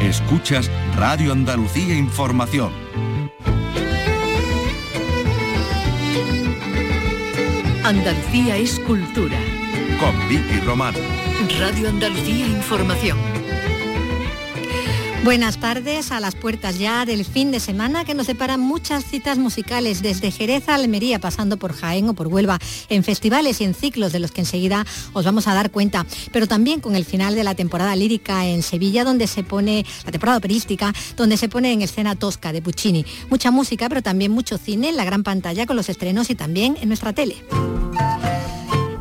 Escuchas Radio Andalucía Información. Andalucía es cultura. Con Vicky Román. Radio Andalucía Información. Buenas tardes, a las puertas ya del fin de semana que nos separan muchas citas musicales desde Jerez a Almería, pasando por Jaén o por Huelva, en festivales y en ciclos de los que enseguida os vamos a dar cuenta, pero también con el final de la temporada lírica en Sevilla, donde se pone, la temporada operística, donde se pone en escena Tosca de Puccini. Mucha música, pero también mucho cine en la gran pantalla con los estrenos y también en nuestra tele.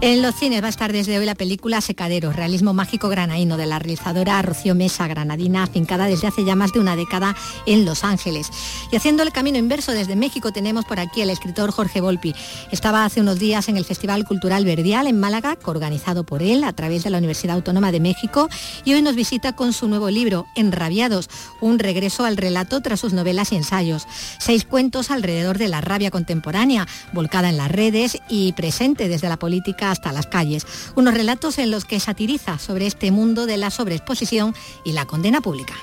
En los cines va a estar desde hoy la película Secaderos, realismo mágico granaíno de la realizadora Rocío Mesa, granadina, afincada desde hace ya más de una década en Los Ángeles. Y haciendo el camino inverso desde México tenemos por aquí al escritor Jorge Volpi. Estaba hace unos días en el Festival Cultural Verdial en Málaga, organizado por él a través de la Universidad Autónoma de México, y hoy nos visita con su nuevo libro, Enrabiados, un regreso al relato tras sus novelas y ensayos. Seis cuentos alrededor de la rabia contemporánea, volcada en las redes y presente desde la política hasta las calles. Unos relatos en los que satiriza sobre este mundo de la sobreexposición y la condena pública.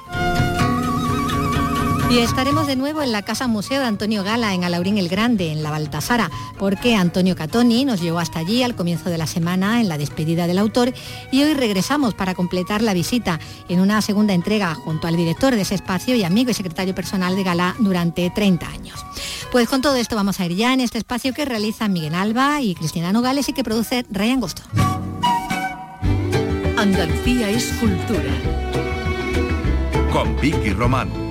Y estaremos de nuevo en la Casa Museo de Antonio Gala en Alaurín el Grande, en la Baltasara, porque Antonio Catoni nos llevó hasta allí al comienzo de la semana en la despedida del autor y hoy regresamos para completar la visita en una segunda entrega junto al director de ese espacio y amigo y secretario personal de Gala durante 30 años. Pues con todo esto vamos a ir ya en este espacio que realiza Miguel Alba y Cristina Nogales y que produce Ryan Gosto. Andalucía es cultura. Con Vicky Román.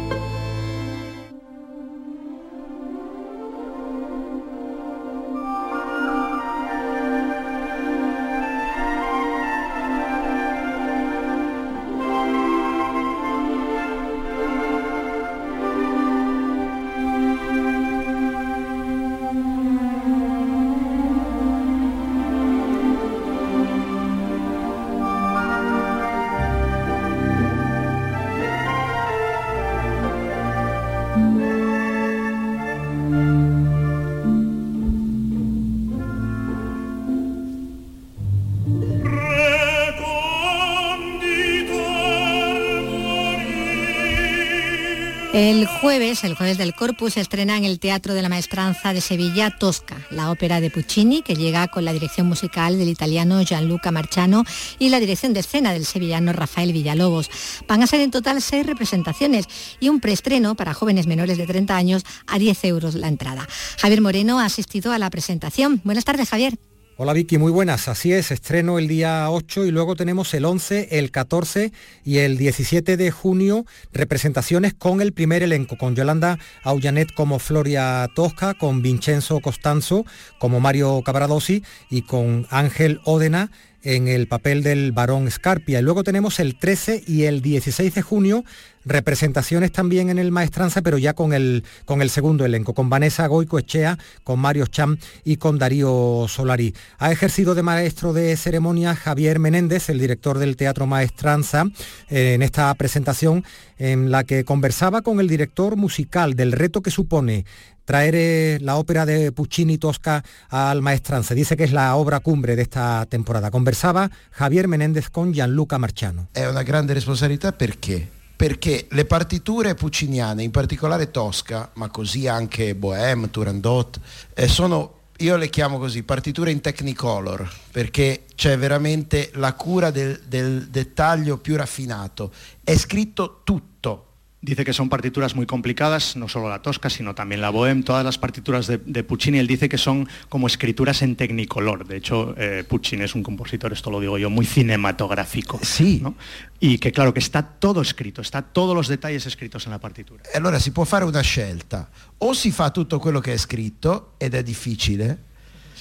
El jueves, el jueves del Corpus, se estrena en el Teatro de la Maestranza de Sevilla Tosca, la ópera de Puccini, que llega con la dirección musical del italiano Gianluca Marciano y la dirección de escena del sevillano Rafael Villalobos. Van a ser en total seis representaciones y un preestreno para jóvenes menores de 30 años a 10 euros la entrada. Javier Moreno ha asistido a la presentación. Buenas tardes, Javier. Hola Vicky, muy buenas. Así es, estreno el día 8 y luego tenemos el 11, el 14 y el 17 de junio representaciones con el primer elenco, con Yolanda Aullanet como Floria Tosca, con Vincenzo Costanzo como Mario Cabradosi y con Ángel Ódena en el papel del varón Scarpia. Y luego tenemos el 13 y el 16 de junio representaciones también en el Maestranza, pero ya con el, con el segundo elenco, con Vanessa Goico Echea, con Mario Cham y con Darío Solari. Ha ejercido de maestro de ceremonia Javier Menéndez, el director del Teatro Maestranza, eh, en esta presentación en la que conversaba con el director musical del reto que supone traer eh, la ópera de Puccini Tosca al Maestranza. Dice que es la obra cumbre de esta temporada. Conversaba Javier Menéndez con Gianluca Marciano. È una grande responsabilità perché? Perché le partiture pucciniane, in particolare Tosca, ma così anche Bohème, Turandot, eh, sono io le chiamo così, partiture in technicolor, perché c'è veramente la cura del, del dettaglio più raffinato. È scritto tutto, Dice que son partituras muy complicadas, no solo la Tosca, sino también la Bohème, todas las partituras de, de Puccini, él dice que son como escrituras en tecnicolor. De hecho, eh, Puccini es un compositor, esto lo digo yo, muy cinematográfico. Sí. ¿no? Y que claro, que está todo escrito, está todos los detalles escritos en la partitura. E allora si può fare una scelta, o si fa tutto quello che è scritto, ed è difficile,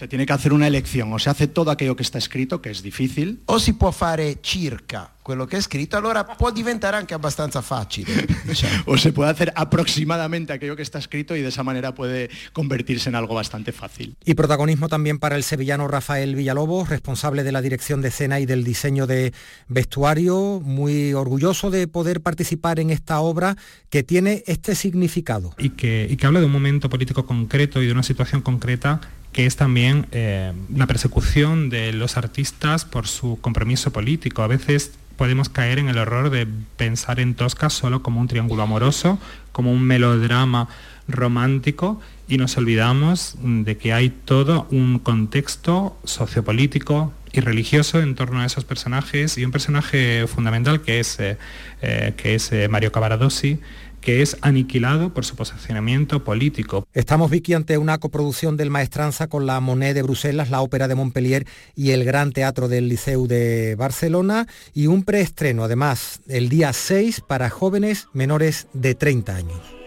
Se tiene que hacer una elección, o se hace todo aquello que está escrito, que es difícil, o si può fare circa quello che è scritto, allora può diventare anche abbastanza facile. diciamo. o se puede hacer aproximadamente aquello que está escrito y de esa manera puede convertirse en algo bastante fácil. Y protagonismo también para el sevillano Rafael Villalobos, responsable de la dirección de escena y del diseño de vestuario, muy orgulloso de poder participar en esta obra que tiene este significado. y que, y que habla de un momento político concreto y de una situación concreta que es también eh, una persecución de los artistas por su compromiso político. A veces podemos caer en el error de pensar en Tosca solo como un triángulo amoroso, como un melodrama romántico y nos olvidamos de que hay todo un contexto sociopolítico y religioso en torno a esos personajes y un personaje fundamental que es, eh, eh, que es Mario Cavaradossi que es aniquilado por su posicionamiento político. Estamos, Vicky, ante una coproducción del Maestranza con la Monet de Bruselas, la Ópera de Montpellier y el Gran Teatro del Liceu de Barcelona y un preestreno, además, el día 6 para jóvenes menores de 30 años.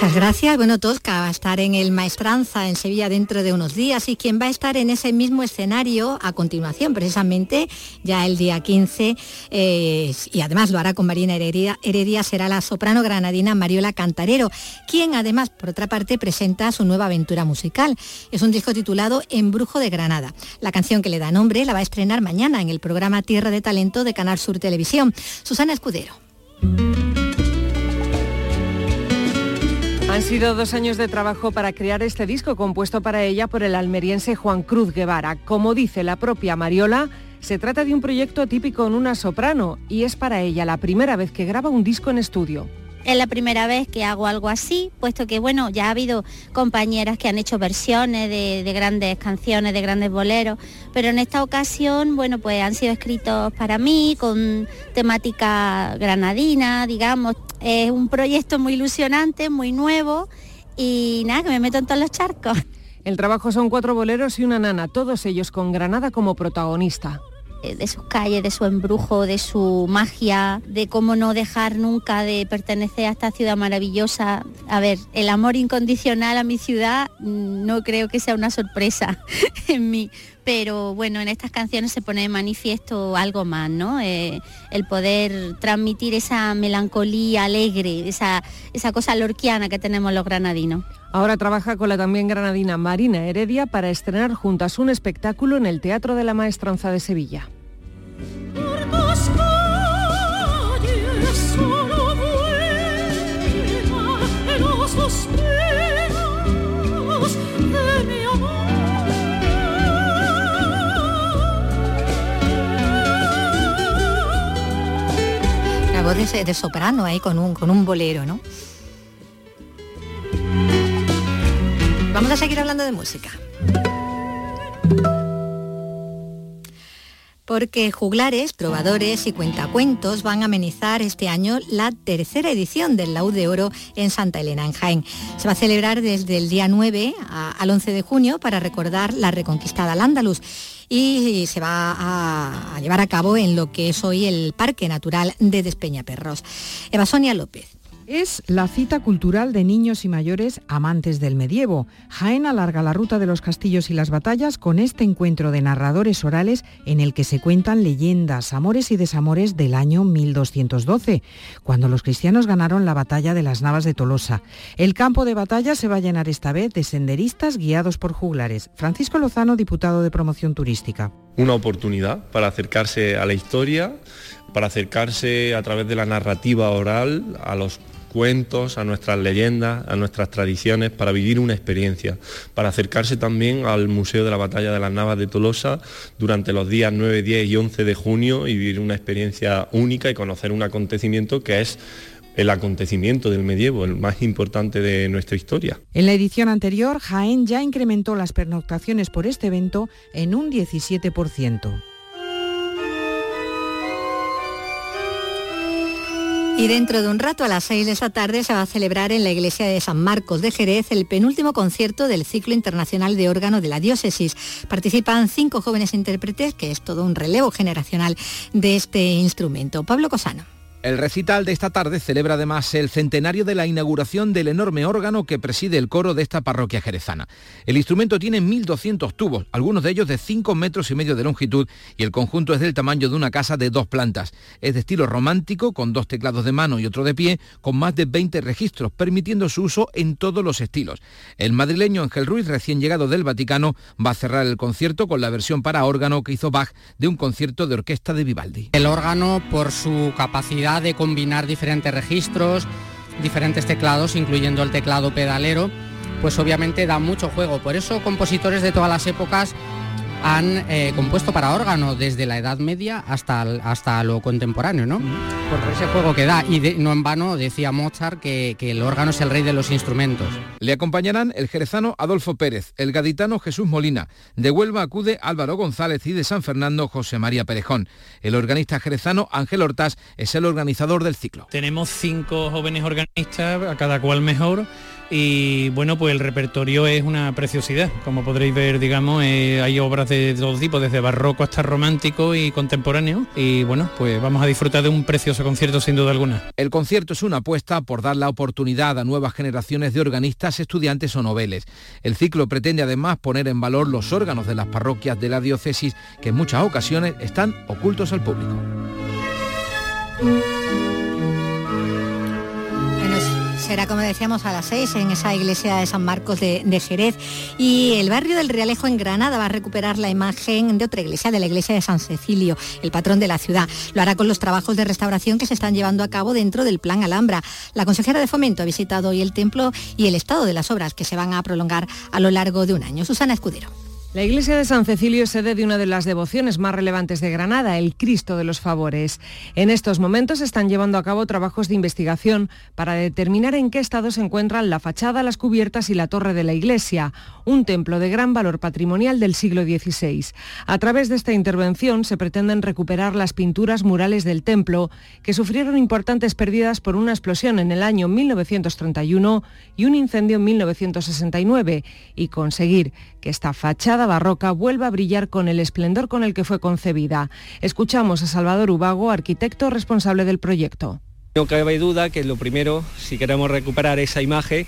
Muchas gracias. Bueno, Tosca va a estar en el Maestranza en Sevilla dentro de unos días y quien va a estar en ese mismo escenario a continuación, precisamente ya el día 15, eh, y además lo hará con Marina Heredia, Heredia, será la soprano granadina Mariola Cantarero, quien además, por otra parte, presenta su nueva aventura musical. Es un disco titulado Embrujo de Granada. La canción que le da nombre la va a estrenar mañana en el programa Tierra de Talento de Canal Sur Televisión. Susana Escudero. Han sido dos años de trabajo para crear este disco compuesto para ella por el almeriense Juan Cruz Guevara. Como dice la propia Mariola, se trata de un proyecto típico en una soprano y es para ella la primera vez que graba un disco en estudio. Es la primera vez que hago algo así, puesto que bueno, ya ha habido compañeras que han hecho versiones de, de, grandes canciones, de grandes boleros, pero en esta ocasión, bueno, pues han sido escritos para mí, con temática granadina, digamos. Es un proyecto muy ilusionante, muy nuevo y nada, que me meto en todos los charcos. El trabajo son cuatro boleros y una nana, todos ellos con Granada como protagonista. Eh, de sus calles, de su embrujo, de su magia, de cómo no dejar nunca de pertenecer a esta ciudad maravillosa. A ver, el amor incondicional a mi ciudad mm, no creo que sea una sorpresa en mí, pero bueno, en estas canciones se pone de manifiesto algo más, ¿no? Eh, el poder transmitir esa melancolía alegre, esa, esa cosa lorquiana que tenemos los granadinos. Ahora trabaja con la también granadina Marina Heredia para estrenar juntas un espectáculo en el Teatro de la Maestranza de Sevilla. De, soprano ahí con un, con un bolero, ¿no? Vamos a seguir hablando de música. Porque juglares, trovadores y cuentacuentos van a amenizar este año la tercera edición del Laúd de Oro en Santa Elena, en Jaén. Se va a celebrar desde el día 9 al 11 de junio para recordar la reconquista al Andaluz y se va a, llevar a cabo en lo que es hoy el Parque Natural de Despeñaperros. Eva Sonia López. Es la cita cultural de niños y mayores amantes del medievo. Jaén alarga la ruta de los castillos y las batallas con este encuentro de narradores orales en el que se cuentan leyendas, amores y desamores del año 1212, cuando los cristianos ganaron la batalla de las Navas de Tolosa. El campo de batalla se va a llenar esta vez de senderistas guiados por juglares. Francisco Lozano, diputado de promoción turística. Una oportunidad para acercarse a la historia, para acercarse a través de la narrativa oral a los cuentos, a nuestras leyendas, a nuestras tradiciones, para vivir una experiencia, para acercarse también al Museo de la Batalla de las Navas de Tolosa durante los días 9, 10 y 11 de junio y vivir una experiencia única y conocer un acontecimiento que es el acontecimiento del medievo, el más importante de nuestra historia. En la edición anterior, Jaén ya incrementó las pernoctaciones por este evento en un 17%. Y dentro de un rato, a las 6 de esa tarde, se va a celebrar en la iglesia de San Marcos de Jerez el penúltimo concierto del ciclo internacional de órgano de la diócesis. Participan cinco jóvenes intérpretes, que es todo un relevo generacional de este instrumento. Pablo Cosano. El recital de esta tarde celebra además el centenario de la inauguración del enorme órgano que preside el coro de esta parroquia jerezana. El instrumento tiene 1.200 tubos, algunos de ellos de 5 metros y medio de longitud y el conjunto es del tamaño de una casa de dos plantas. Es de estilo romántico, con dos teclados de mano y otro de pie, con más de 20 registros, permitiendo su uso en todos los estilos. El madrileño Ángel Ruiz, recién llegado del Vaticano, va a cerrar el concierto con la versión para órgano que hizo Bach de un concierto de orquesta de Vivaldi. El órgano, por su capacidad de combinar diferentes registros, diferentes teclados, incluyendo el teclado pedalero, pues obviamente da mucho juego. Por eso compositores de todas las épocas han eh, compuesto para órgano desde la Edad Media hasta, hasta lo contemporáneo, ¿no? Por ese juego que da. Y no en vano decía Mozart que, que, el órgano es el rey de los instrumentos. Le acompañarán el jerezano Adolfo Pérez, el gaditano Jesús Molina, de Huelva acude Álvaro González y de San Fernando José María Perejón. El organista jerezano Ángel Hortás es el organizador del ciclo. Tenemos cinco jóvenes organistas, a cada cual mejor y bueno pues el repertorio es una preciosidad. Como podréis ver digamos eh, hay obras de todo tipo desde barroco hasta romántico y contemporáneo. Y bueno pues vamos a disfrutar de un precioso concierto sin duda alguna. El concierto es una apuesta por dar la oportunidad a nuevas generaciones de organistas estudiantes o noveles. El ciclo pretende además poner en valor los órganos de las parroquias de la diócesis que en muchas ocasiones están ocultos al público será, como decíamos, a las seis en esa iglesia de San Marcos de, de, Jerez. Y el barrio del Realejo en Granada va a recuperar la imagen de otra iglesia, de la iglesia de San Cecilio, el patrón de la ciudad. Lo hará con los trabajos de restauración que se están llevando a cabo dentro del Plan Alhambra. La consejera de Fomento ha visitado hoy el templo y el estado de las obras que se van a prolongar a lo largo de un año. Susana Escudero. La iglesia de San Cecilio es sede de una de las devociones más relevantes de Granada, el Cristo de los Favores. En estos momentos se están llevando a cabo trabajos de investigación para determinar en qué estado se encuentran la fachada, las cubiertas y la torre de la iglesia, un templo de gran valor patrimonial del siglo XVI. A través de esta intervención se pretenden recuperar las pinturas murales del templo, que sufrieron importantes pérdidas por una explosión en el año 1931 y un incendio en 1969, y conseguir que esta fachada barroca vuelva a brillar con el esplendor con el que fue concebida. Escuchamos a Salvador Ubago, arquitecto responsable del proyecto. No cabe duda que lo primero, si queremos recuperar esa imagen,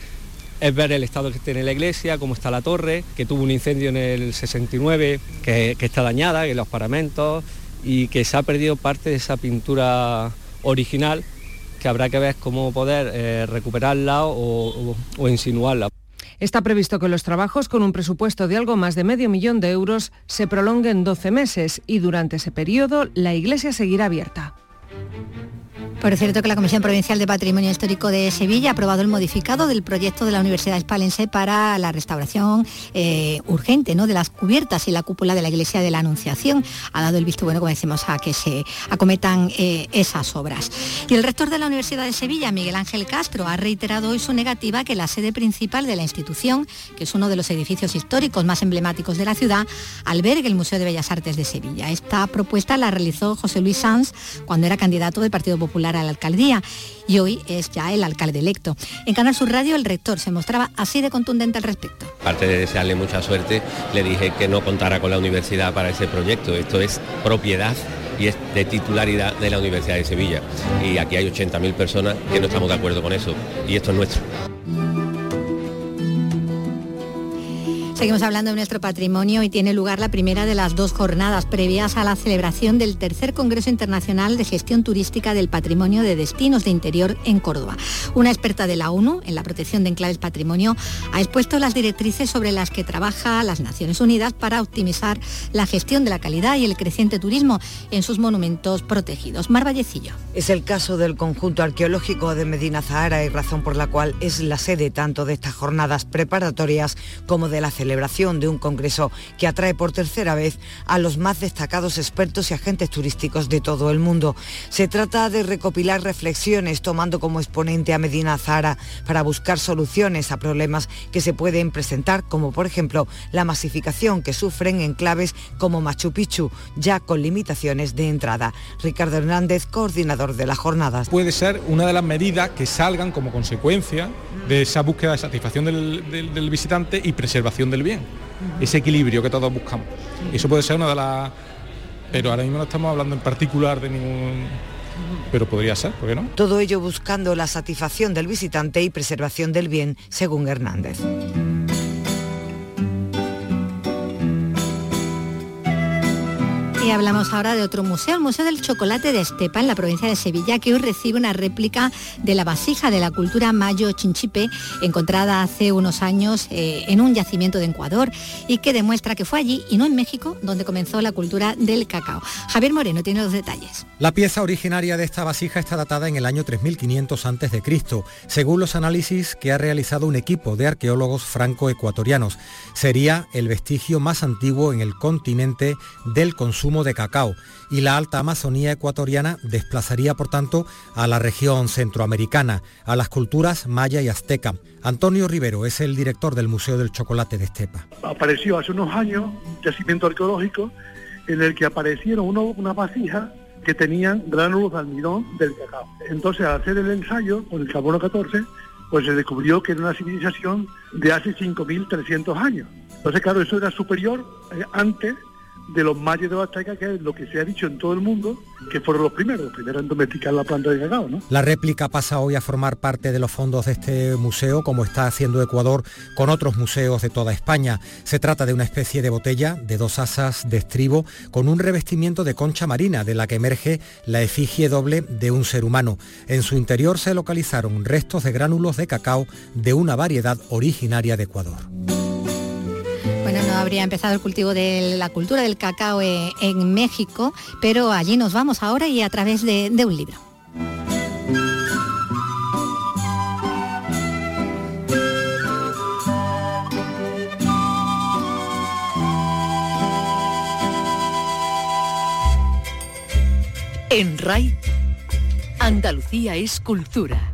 es ver el estado que tiene la iglesia, cómo está la torre, que tuvo un incendio en el 69, que, está dañada, que los paramentos y que se ha perdido parte de esa pintura original que habrá que ver cómo poder eh, recuperarla o, o insinuarla. Está previsto que los trabajos, con un presupuesto de algo más de medio millón de euros, se prolonguen 12 meses y durante ese periodo la iglesia seguirá abierta. Por cierto que la Comisión Provincial de Patrimonio Histórico de Sevilla ha aprobado el modificado del proyecto de la Universidad Hispalense para la restauración eh, urgente ¿no? de las cubiertas y la cúpula de la Iglesia de la Anunciación. Ha dado el visto bueno, como decimos, a que se acometan eh, esas obras. Y el rector de la Universidad de Sevilla, Miguel Ángel Castro, ha reiterado hoy su negativa que la sede principal de la institución, que es uno de los edificios históricos más emblemáticos de la ciudad, albergue el Museo de Bellas Artes de Sevilla. Esta propuesta la realizó José Luis Sanz cuando era candidato del Partido Popular a la alcaldía y hoy es ya el alcalde electo. En Canal Sur Radio el rector se mostraba así de contundente al respecto. Aparte de desearle mucha suerte, le dije que no contara con la universidad para ese proyecto. Esto es propiedad y es de titularidad de la Universidad de Sevilla. Y aquí hay 80.000 personas que no estamos de acuerdo con eso. Y esto es nuestro. Seguimos hablando de nuestro patrimonio y tiene lugar la primera de las dos jornadas previas a la celebración del tercer Congreso Internacional de Gestión Turística del Patrimonio de Destinos de Interior en Córdoba. Una experta de la ONU en la protección de enclaves patrimonio ha expuesto las directrices sobre las que trabaja las Naciones Unidas para optimizar la gestión de la calidad y el creciente turismo en sus monumentos protegidos. Mar Vallecillo. Es el caso del conjunto arqueológico de Medina Zahara y razón por la cual es la sede tanto de estas jornadas preparatorias como de la celebración celebración de un congreso que atrae por tercera vez a los más destacados expertos y agentes turísticos de todo el mundo. Se trata de recopilar reflexiones tomando como exponente a Medina Zara para buscar soluciones a problemas que se pueden presentar, como por ejemplo la masificación que sufren enclaves como Machu Picchu, ya con limitaciones de entrada. Ricardo Hernández, coordinador de las jornadas. Puede ser una de las medidas que salgan como consecuencia de esa búsqueda de satisfacción del, del, del visitante y preservación del bien, ese equilibrio que todos buscamos. Eso puede ser una de las... Pero ahora mismo no estamos hablando en particular de ningún... Pero podría ser, ¿por qué no? Todo ello buscando la satisfacción del visitante y preservación del bien, según Hernández. Y hablamos ahora de otro museo, el Museo del Chocolate de Estepa, en la provincia de Sevilla, que hoy recibe una réplica de la vasija de la cultura mayo chinchipe, encontrada hace unos años eh, en un yacimiento de Ecuador y que demuestra que fue allí y no en México donde comenzó la cultura del cacao. Javier Moreno tiene los detalles. La pieza originaria de esta vasija está datada en el año 3500 a.C., según los análisis que ha realizado un equipo de arqueólogos franco-ecuatorianos. Sería el vestigio más antiguo en el continente del consumo de cacao y la alta Amazonía ecuatoriana desplazaría por tanto a la región centroamericana, a las culturas maya y azteca. Antonio Rivero es el director del Museo del Chocolate de Estepa. Apareció hace unos años un yacimiento arqueológico en el que aparecieron uno, unas vasijas que tenían gránulos de almidón del cacao. Entonces al hacer el ensayo con el carbono 14, pues se descubrió que era una civilización de hace 5.300 años. Entonces, claro, eso era superior eh, antes de los mayas de los aztecas, que es lo que se ha dicho en todo el mundo, que fueron los primeros, los primeros en domesticar la planta de cacao. ¿no? La réplica pasa hoy a formar parte de los fondos de este museo, como está haciendo Ecuador con otros museos de toda España. Se trata de una especie de botella de dos asas de estribo con un revestimiento de concha marina, de la que emerge la efigie doble de un ser humano. En su interior se localizaron restos de gránulos de cacao de una variedad originaria de Ecuador. No habría empezado el cultivo de la cultura del cacao eh, en México, pero allí nos vamos ahora y a través de, de un libro. En RAI, Andalucía es cultura.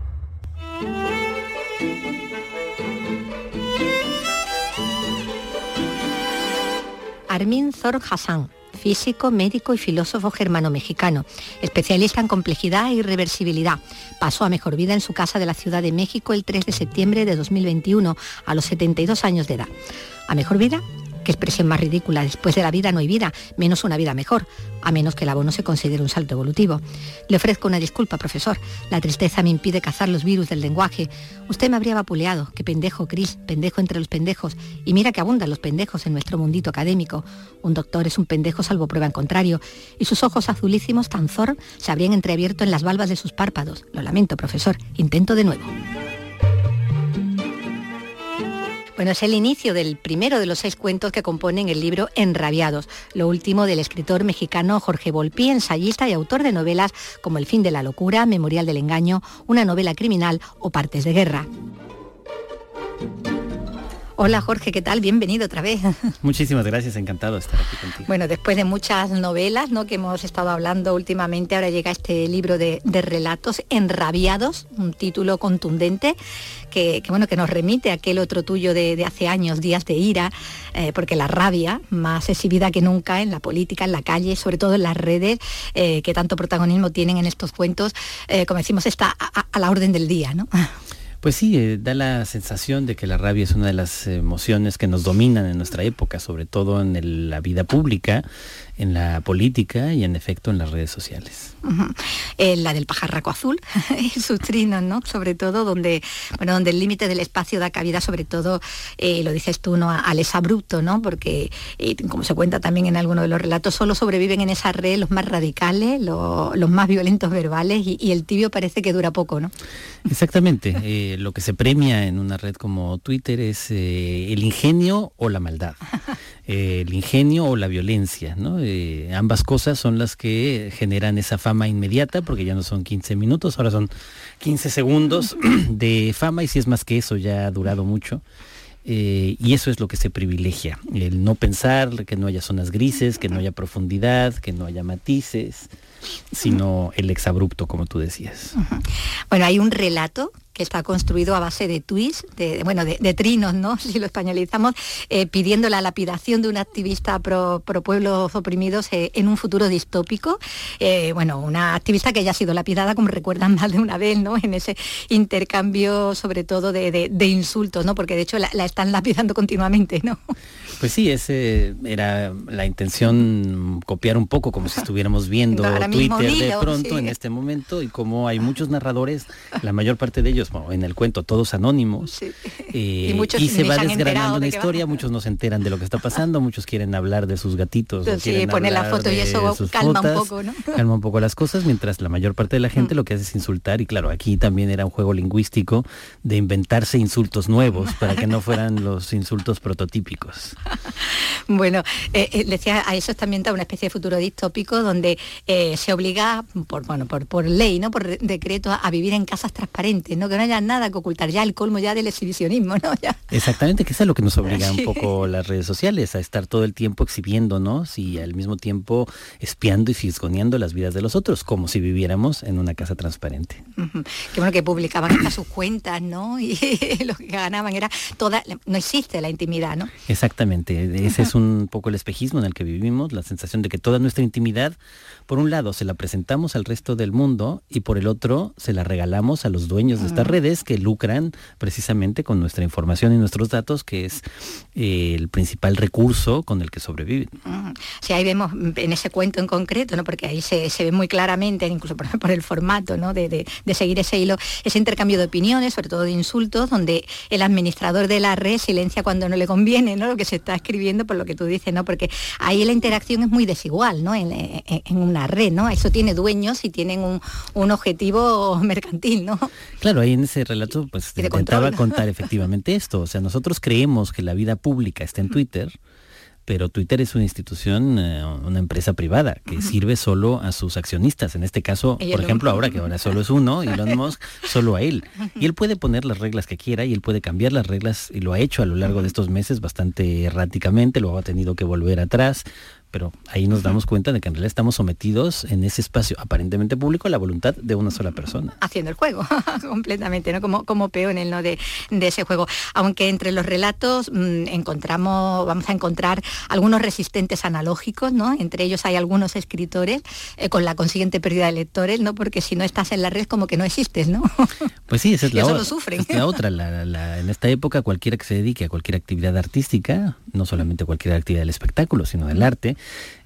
Armin Zor Hassan, físico, médico y filósofo germano-mexicano, especialista en complejidad e irreversibilidad. Pasó a mejor vida en su casa de la Ciudad de México el 3 de septiembre de 2021, a los 72 años de edad. A mejor vida Qué expresión más ridícula. Después de la vida no hay vida, menos una vida mejor, a menos que el abono se considere un salto evolutivo. Le ofrezco una disculpa, profesor. La tristeza me impide cazar los virus del lenguaje. Usted me habría vapuleado. Qué pendejo, Cris, pendejo entre los pendejos. Y mira que abundan los pendejos en nuestro mundito académico. Un doctor es un pendejo salvo prueba en contrario. Y sus ojos azulísimos tan zor se habrían entreabierto en las valvas de sus párpados. Lo lamento, profesor. Intento de nuevo. Bueno, es el inicio del primero de los seis cuentos que componen el libro Enrabiados, lo último del escritor mexicano Jorge Volpi, ensayista y autor de novelas como El fin de la locura, Memorial del engaño, una novela criminal o Partes de guerra. Hola Jorge, ¿qué tal? Bienvenido otra vez. Muchísimas gracias, encantado de estar aquí contigo. Bueno, después de muchas novelas ¿no? que hemos estado hablando últimamente, ahora llega este libro de, de relatos enrabiados, un título contundente que, que, bueno, que nos remite a aquel otro tuyo de, de hace años, Días de Ira, eh, porque la rabia, más exhibida que nunca en la política, en la calle, sobre todo en las redes, eh, que tanto protagonismo tienen en estos cuentos, eh, como decimos, está a, a la orden del día, ¿no? Pues sí, eh, da la sensación de que la rabia es una de las emociones que nos dominan en nuestra época, sobre todo en la vida pública, en la política y en efecto en las redes sociales. Uh -huh. eh, la del pajarraco azul y sus trinos, ¿no? Sobre todo donde, bueno, donde el límite del espacio da cabida, sobre todo, eh, lo dices tú, ¿no? Al abrupto, ¿no? Porque, eh, como se cuenta también en alguno de los relatos, solo sobreviven en esa red los más radicales, lo, los más violentos verbales y, y, el tibio parece que dura poco, ¿no? Exactamente. Lo que se premia en una red como Twitter es el ingenio o la maldad. Eh, el ingenio o la violencia, ¿no? Eh, ambas cosas son las que generan esa fama inmediata, porque ya no son 15 minutos, ahora son 15 segundos de fama, y si es más que eso, ya ha durado mucho. Eh, y eso es lo que se privilegia, el no pensar, que no haya zonas grises, que no haya profundidad, que no haya matices, sino el exabrupto, como tú decías. Bueno, hay un relato que está construido a base de tweets, de, bueno, de, de, trinos, ¿no? Si lo españolizamos, eh, pidiendo la lapidación de un activista pro, pro pueblos oprimidos eh, en un futuro distópico. Eh, bueno, una activista que ya ha sido lapidada, como recuerdan más de una vez, ¿no? En ese intercambio, sobre todo, de, de, insultos, ¿no? Porque de hecho la, la, están lapidando continuamente, ¿no? Pues sí, ese era la intención copiar un poco como si estuviéramos viendo Twitter de pronto sí. en este momento y como hay muchos narradores, la mayor parte de ellos pues bueno, en el cuento todos anónimos eh, Y se va desgranando de una va. historia, muchos no se enteran de lo que está pasando, muchos quieren hablar de sus gatitos. o Sí, quieren pone la foto y de eso calma un poco, ¿no? Calma un poco las cosas, mientras la mayor parte de la Mm. gente lo que hace es insultar y claro, aquí también era un juego lingüístico de inventarse insultos nuevos para que no fueran los insultos prototípicos. Bueno, eh, eh, decía, a eso también está una especie de futuro distópico donde eh, se obliga por bueno por, por ley, ¿no? Por re- decreto a, a vivir en casas transparentes, ¿no? Que no haya nada que ocultar, ya el colmo ya del exhibicionismo, ¿no? Ya. Exactamente, que eso es lo que nos obliga Sí. un poco las redes sociales, a estar todo el tiempo exhibiéndonos y al mismo tiempo espiando y fisgoneando las vidas de los otros, como si viviéramos en una casa transparente. Que bueno que publicaban hasta sus cuentas, ¿no? Y lo que ganaban era toda, no existe la intimidad, ¿no? Exactamente, ese es un poco el espejismo en el que vivimos, la sensación de que toda nuestra intimidad, por un lado, se la presentamos al resto del mundo y por el otro, se la regalamos a los dueños de estas redes que lucran precisamente con nuestra información y nuestros datos, que es eh, el principal recurso con el que sobreviven. Sí, ahí vemos en ese cuento en concreto, ¿no? porque ahí se, se ve muy claramente, incluso por, por el formato ¿no? de, de- de seguir ese hilo, ese intercambio de opiniones, sobre todo de insultos, donde el administrador de la red silencia cuando no le conviene ¿no? lo que se está escribiendo, por lo que tú dices, ¿no? porque ahí la interacción es muy desigual ¿no? en, en- en una red, ¿no? eso tiene dueños y tienen un, un objetivo mercantil. ¿no? Claro, ahí en ese relato pues intentaba control. contar efectivamente esto. O sea, nosotros creemos que la vida pública está en Twitter, pero Twitter es una institución, eh, una empresa privada que sirve solo a sus accionistas. En este caso, por ejemplo, ahora que ahora solo es uno, Elon Musk, solo a él. Y él puede poner las reglas que quiera y él puede cambiar las reglas y lo ha hecho a lo largo de estos meses bastante erráticamente, luego ha tenido que volver atrás. Pero ahí nos damos cuenta de que en realidad estamos sometidos en ese espacio aparentemente público a la voluntad de una sola persona. haciendo el juego completamente, ¿no? Como, como peones ¿no? de, de ese juego. Aunque entre los relatos mm, encontramos, vamos a encontrar algunos resistentes analógicos, ¿no? Entre ellos hay algunos escritores eh, con la consiguiente pérdida de lectores, ¿no? Porque si no estás en la red como que no existes, ¿no? Pues sí, esa es Y la, eso o- lo sufren. es la otra. la- la- en esta época cualquiera que se dedique a cualquier actividad artística, no solamente cualquier actividad del espectáculo, sino del arte,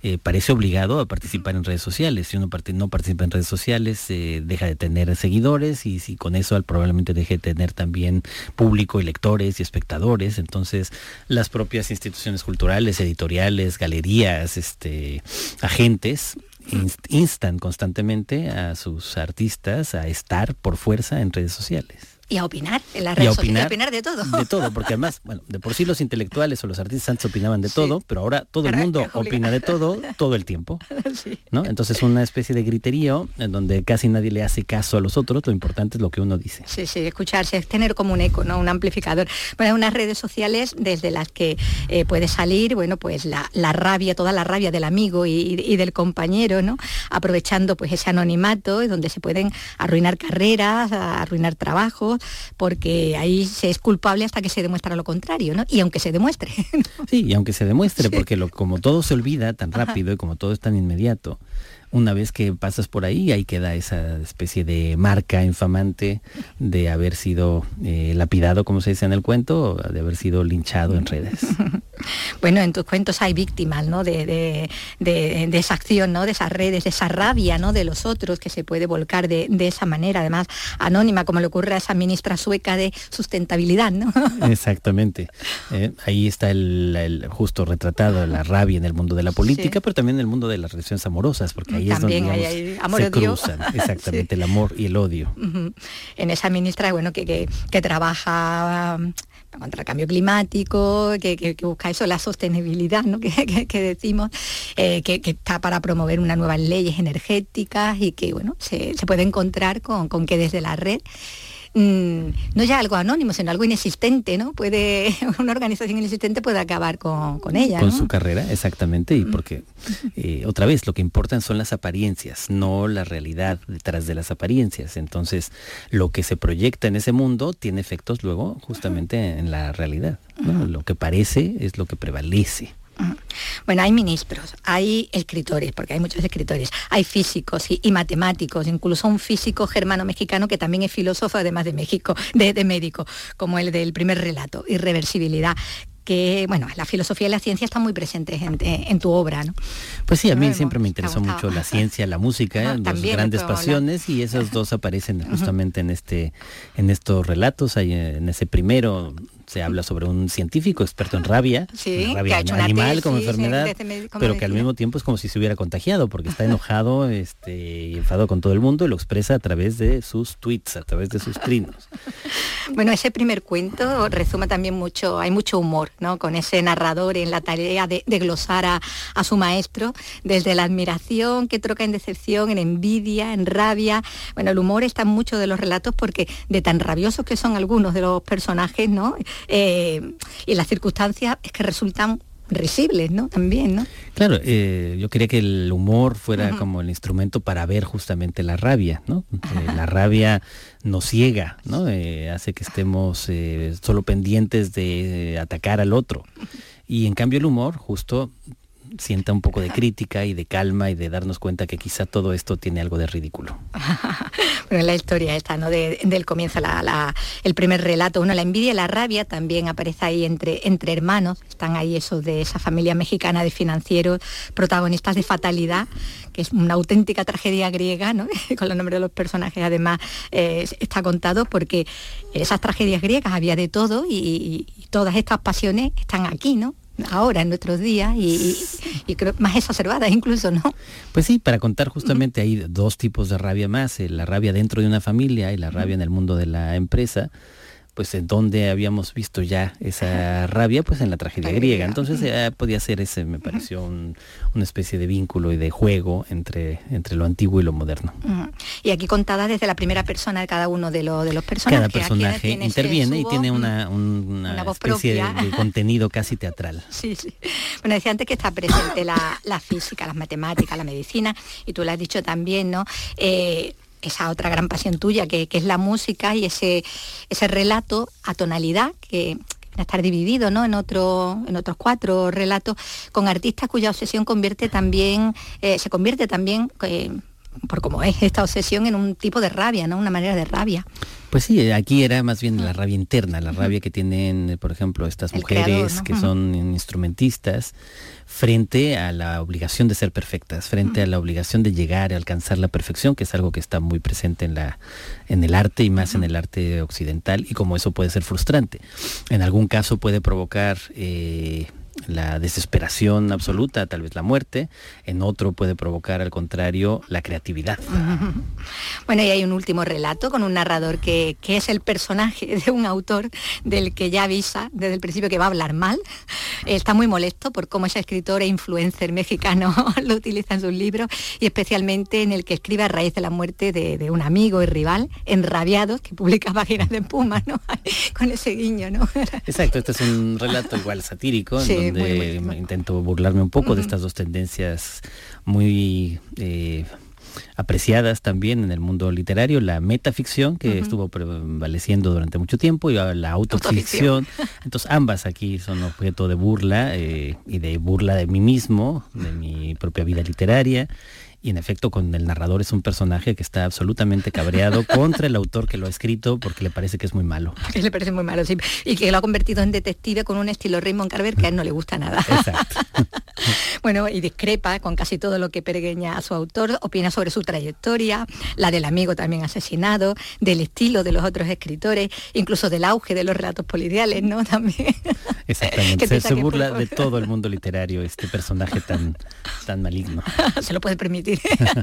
eh, parece obligado a participar en redes sociales. Si uno no participa en redes sociales, eh, deja de tener seguidores y si con eso probablemente deje de tener también público y lectores y espectadores. Entonces, las propias instituciones culturales, editoriales, galerías, este, agentes, inst- instan constantemente a sus artistas a estar por fuerza en redes sociales. Y a opinar en las redes sociales, opinar de todo. De todo, porque además, bueno, de por sí los intelectuales o los artistas antes opinaban de todo, pero ahora todo el mundo opina de todo, todo el tiempo. ¿no? Entonces una especie de griterío en donde casi nadie le hace caso a los otros, lo importante es lo que uno dice. Sí, sí, escucharse, es tener como un eco, ¿no? Un amplificador. Bueno, unas redes sociales desde las que eh, puede salir, bueno, pues la, la rabia, toda la rabia del amigo y, y del compañero, ¿no? Aprovechando pues ese anonimato, donde se pueden arruinar carreras, arruinar trabajos, porque ahí se es culpable hasta que se demuestra lo contrario, ¿no? Y aunque se demuestre. Sí, y aunque se demuestre, porque lo, como todo se olvida tan rápido y como todo es tan inmediato, una vez que pasas por ahí, ahí queda esa especie de marca infamante de haber sido eh, lapidado, como se dice en el cuento, de haber sido linchado en redes. Bueno, en tus cuentos hay víctimas, ¿no? De, de- de- de esa acción, ¿no? De esas redes, de esa rabia, ¿no? De los otros que se puede volcar de, de esa manera, además anónima, como le ocurre a esa ministra sueca de sustentabilidad, ¿no? Exactamente. Eh, ahí está el, el justo retratado la rabia en el mundo de la política, pero también en el mundo de las relaciones amorosas, porque ahí También es donde hay- digamos, amor se y odio. cruzan exactamente el amor y el odio. En esa ministra bueno que, que- que trabaja um, contra el cambio climático, que, que- que busca eso, la sostenibilidad, ¿no? que, que- decimos, eh, que, que está para promover unas nuevas leyes energéticas y que bueno, se, se puede encontrar con, con que desde la red mm, no ya algo anónimo, sino algo inexistente, ¿no? Puede, una organización inexistente puede acabar con, con ella. Con ¿no? su carrera, exactamente, y porque eh, otra vez lo que importan son las apariencias, no la realidad detrás de las apariencias. Entonces, lo que se proyecta en ese mundo tiene efectos luego justamente en la realidad. ¿no? Lo que parece es lo que prevalece. Bueno, hay ministros, hay escritores, porque hay muchos escritores, hay físicos y, y matemáticos, incluso un físico germano-mexicano que también es filósofo, además de México, de, de médico, como el del primer relato, irreversibilidad que, bueno, la filosofía y la ciencia están muy presentes en, tu obra, ¿no? Pues sí, a mí siempre me interesó mucho la ciencia, la música, dos grandes pasiones y esos dos aparecen justamente en este, en estos relatos, en ese primero se habla sobre un científico experto en rabia, rabia animal como enfermedad, pero que al mismo tiempo es como si se hubiera contagiado, porque está enojado este, y enfadado con todo el mundo y lo expresa a través de sus tweets, a través de sus trinos. Bueno, ese primer cuento resume también mucho, hay mucho humor, ¿no? Con ese narrador en la tarea de, glosar a, a, su maestro, desde la admiración que troca en decepción, en envidia, en rabia. Bueno, el humor está en muchos de los relatos porque de tan rabiosos que son algunos de los personajes, ¿no? Eh, y las circunstancias es que resultan risibles, ¿no? También, ¿no? Claro, eh, yo quería que el humor fuera como el instrumento para ver justamente la rabia, ¿no? Eh, la rabia nos ciega, ¿no? hace que estemos solo pendientes de atacar al otro. Y en cambio el humor justo sienta un poco de crítica y de calma y de darnos cuenta que quizá todo esto tiene algo de ridículo. bueno, la historia esta, ¿no? del comienzo, el primer relato, uno, la envidia y la rabia también aparece ahí entre, entre hermanos, están ahí esos de esa familia mexicana de financieros, protagonistas de Fatalidad, que es una auténtica tragedia griega, ¿no? con los nombres de los personajes además eh, está contado porque esas tragedias griegas había de todo y todas estas pasiones están aquí, ¿no? Ahora en nuestros días y, creo más exacerbadas incluso, ¿no? Pues sí, para contar justamente hay dos tipos de rabia más, eh, la rabia dentro de una familia y la rabia en el mundo de la empresa pues en donde habíamos visto ya esa rabia, pues en la tragedia griega. Entonces eh, podía ser ese, me pareció una especie de vínculo y de juego entre, entre lo antiguo y lo moderno. Y aquí contada desde la primera persona de cada uno de, de los personajes. Cada personaje interviene y tiene una, especie de, contenido casi teatral. Sí, sí. Bueno, decía antes que está presente la, física, las matemáticas, la medicina, y tú lo has dicho también, ¿no? Eh, esa otra gran pasión tuya, que, es la música y ese, ese relato a tonalidad que, a estar dividido ¿no? en, otro, en otros cuatro relatos con artistas cuya obsesión convierte también, eh, se convierte también eh, por cómo es esta obsesión en un tipo de rabia, ¿no? Una manera de rabia. Pues sí, aquí era más bien la rabia interna, la rabia que tienen, por ejemplo, estas mujeres que son instrumentistas frente a la obligación de ser perfectas, frente a la obligación de llegar a alcanzar la perfección, que es algo que está muy presente en la en el arte y más en el arte occidental y como eso puede ser frustrante. En algún caso puede provocar eh, la desesperación absoluta, tal vez la muerte, en otro puede provocar al contrario la creatividad. Bueno, y hay un último relato con un narrador que, es el personaje de un autor del que ya avisa desde el principio que va a hablar mal. Está muy molesto por cómo ese escritor e influencer mexicano lo utiliza en sus libros y especialmente en el que escribe a raíz de la muerte de, un amigo y rival, Enrabiados, que publica páginas de Puma, ¿no? con ese guiño, ¿no? Exacto, este es un relato igual satírico donde intento burlarme un poco de estas dos tendencias muy eh, apreciadas también en el mundo literario, la metaficción que estuvo prevaleciendo durante mucho tiempo y la autoficción. Entonces ambas aquí son objeto de burla eh, y de burla de mí mismo, de mi propia vida literaria y en efecto con el narrador es un personaje que está absolutamente cabreado contra el autor que lo ha escrito porque le parece que es muy malo. Que le parece muy malo, sí. Y que lo ha convertido en detective con un estilo Raymond Carver que a él no le gusta nada. Exacto. bueno, y discrepa con casi todo lo que peregueña a su autor, opina sobre su trayectoria, la del amigo también asesinado, del estilo de los otros escritores, incluso del auge de los relatos policiales, ¿no? También. Exactamente. se, burla de todo el mundo literario este personaje tan, tan maligno. se lo puede permitir.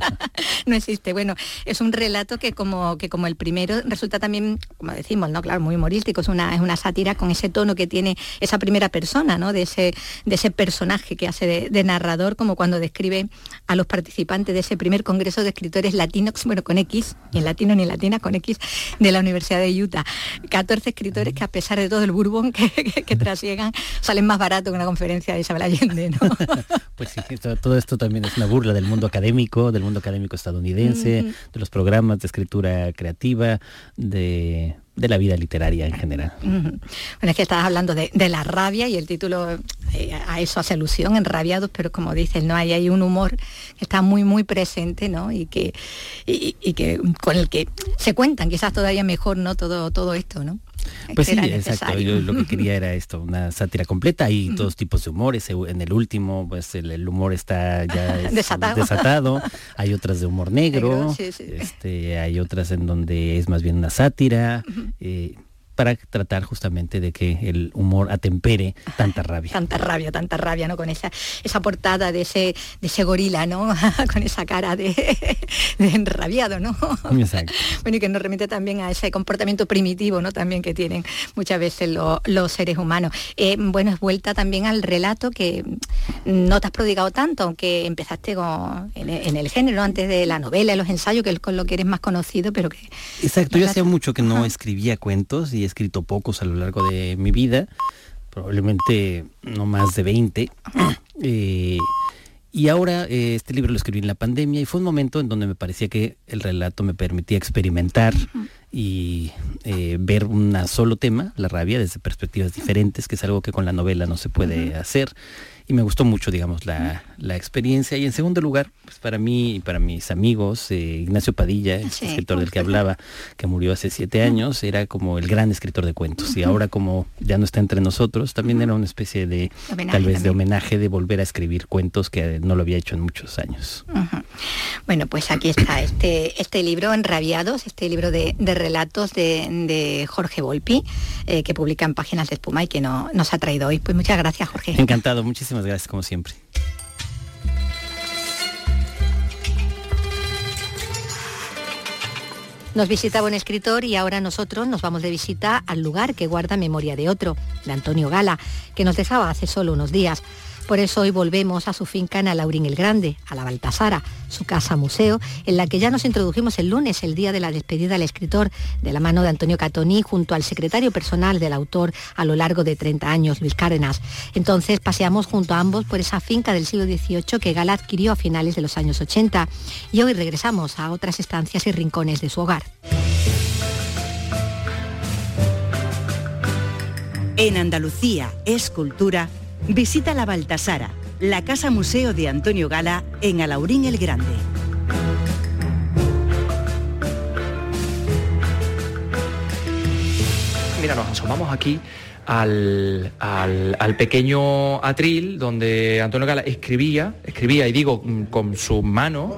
no existe. Bueno, es un relato que como, que como el primero resulta también, como decimos, ¿no? Claro, muy humorístico, es una, es una sátira con ese tono que tiene esa primera persona, ¿no? De ese, de ese personaje que hace de, narrador, como cuando describe a los participantes de ese primer congreso de escritores latinos, bueno, con X, ni en latino ni en latina, con X, de la Universidad de Utah. 14 escritores que a pesar de todo el bourbon que, que, salen más barato que una conferencia de Isabel Allende, ¿no? pues sí, todo esto también es una burla del mundo académico del mundo académico estadounidense, de los programas de escritura creativa, de, la vida literaria en general. Bueno, es que estabas hablando de, la rabia y el título eh, a eso hace alusión, enrabiados, pero como dices, ¿no? Hay, hay un humor que está muy, muy presente, ¿no? Y que, y, que con el que se cuentan quizás todavía mejor, ¿no? Todo, todo esto, ¿no? Pues sí, exacto. Yo lo que quería era esto, una sátira completa y todos tipos de humores. En el último, pues el, el humor está ya es Desatado. desatado. Hay otras de humor negro. Negro, sí, sí. Este, hay otras en donde es más bien una sátira. eh, para tratar justamente de que el humor atempere tanta rabia. Tanta rabia, tanta rabia, ¿no? Con esa, esa portada de ese, de ese gorila, ¿no? Con esa cara de, de enrabiado, ¿no? Exacto. Bueno, y que nos remite también a ese comportamiento primitivo, ¿no? También que tienen muchas veces lo- los seres humanos. Eh, bueno, es vuelta también al relato que no te has prodigado tanto, aunque empezaste con- en, en el género, antes de la novela, los ensayos, que es con lo que eres más conocido, pero que Exacto, yo hacía mucho que no escribía cuentos y escrito pocos a lo largo de mi vida, probablemente no más de 20. Eh, y ahora eh, este libro lo escribí en la pandemia y fue un momento en donde me parecía que el relato me permitía experimentar y eh, ver un solo tema, la rabia, desde perspectivas diferentes, que es algo que con la novela no se puede hacer. Y me gustó mucho, digamos, la, la experiencia. Y en segundo lugar, pues para mí y para mis amigos, eh, Ignacio Padilla, el Sí. escritor del que hablaba, que murió hace siete años, era como el gran escritor de cuentos. Y ahora como ya no está entre nosotros, también era una especie de, Homenaje tal vez de homenaje de volver a escribir cuentos que no lo había hecho en muchos años. Bueno, pues aquí está este, este libro, Enrabiados, este libro de, de relatos de, de Jorge Volpi, eh, que publica en Páginas de Espuma y que no, nos ha traído hoy. Pues muchas gracias, Jorge. Encantado, muchísimas gracias como siempre. Nos visitaba un escritor y ahora nosotros nos vamos de visita al lugar que guarda memoria de otro, de Antonio Gala, que nos dejaba hace solo unos días. Por eso hoy volvemos a su finca en Alaurín el Grande, a la Baltasara, su casa museo, en la que ya nos introdujimos el lunes, el día de la despedida del escritor, de la mano de Antonio Catoni, junto al secretario personal del autor a lo largo de 30 años, Luis Cárdenas. Entonces paseamos junto a ambos por esa finca del siglo XVIII que Gala adquirió a finales de los años 80 y hoy regresamos a otras estancias y rincones de su hogar. En Andalucía es cultura. Visita la Baltasara, la casa museo de Antonio Gala en Alaurín el Grande. Mira, nos asomamos aquí al, al- al pequeño atril donde Antonio Gala escribía, escribía, y digo mm, con su mano,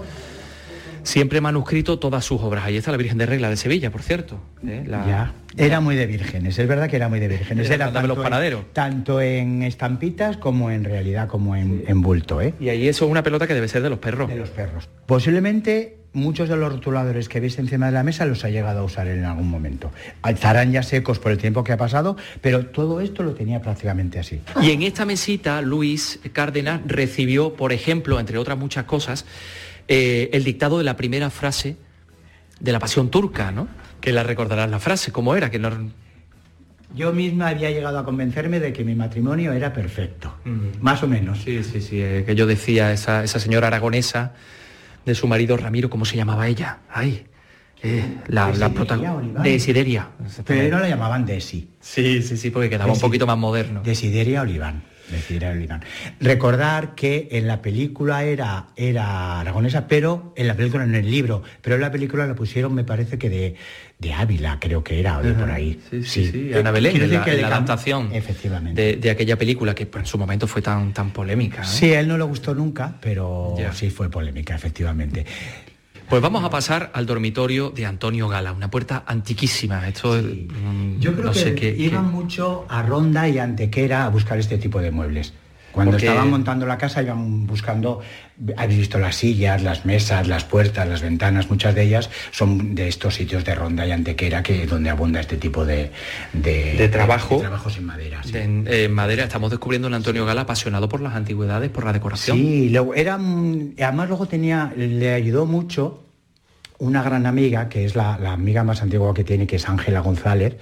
siempre manuscrito todas sus obras. Ahí está la Virgen de Regla de Sevilla, por cierto. ¿eh? La- Ya, era muy de vírgenes, es verdad que era muy de vírgenes. Era Era mandame los tanto, panaderos. en, tanto en estampitas como en realidad, como en, en bulto. ¿eh? Y ahí eso es una pelota que debe ser de los perros. De los perros. Posiblemente muchos de los rotuladores que veis encima de la mesa los ha llegado a usar en algún momento. Estarán ya secos por el tiempo que ha pasado, pero todo esto lo tenía prácticamente así. Y en esta mesita, Luis Cárdenas recibió, por ejemplo, entre otras muchas cosas, eh, el dictado de la primera frase de la Pasión Turca, ¿no? Que la recordarás la frase, ¿cómo era? Que no... Yo misma había llegado a convencerme de que mi matrimonio era perfecto, más o menos. Sí, sí, sí, eh, que yo decía, esa, esa señora aragonesa de su marido Ramiro, ¿cómo se llamaba ella? Ay, eh, la, la Desideria prota- Oliván. Desideria. Pero la llamaban Desi. Sí, sí, sí, porque quedaba un poquito más moderno. Desideria Oliván. Oliván. Recordar que en la película era, era aragonesa, pero en la película, en el libro, pero en la película la pusieron, me parece que de, de Ávila, creo que era, o de por ahí. Sí, sí, sí, Ana Belén, en la, que en la adaptación Efectivamente. de, de aquella película que en su momento fue tan, tan polémica. ¿eh? Sí, a él no le gustó nunca, pero Ya. sí fue polémica, efectivamente. Pues vamos a pasar al dormitorio de Antonio Gala, una puerta antiquísima. Esto es, mm, Yo creo no que sé iban mucho a Ronda y a Antequera a buscar este tipo de muebles. Cuando Porque- estaban montando la casa iban buscando, habéis visto las sillas, las mesas, las puertas, las ventanas, muchas de ellas son de estos sitios de Ronda y Antequera que donde abunda este tipo de, de, de trabajo. de trabajos en madera. sí. de- en eh, madera. Estamos descubriendo un Antonio Gala apasionado por las antigüedades, por la decoración. Sí, luego era, además luego tenía, le ayudó mucho una gran amiga, que es la, la amiga más antigua que tiene, que es Ángela González,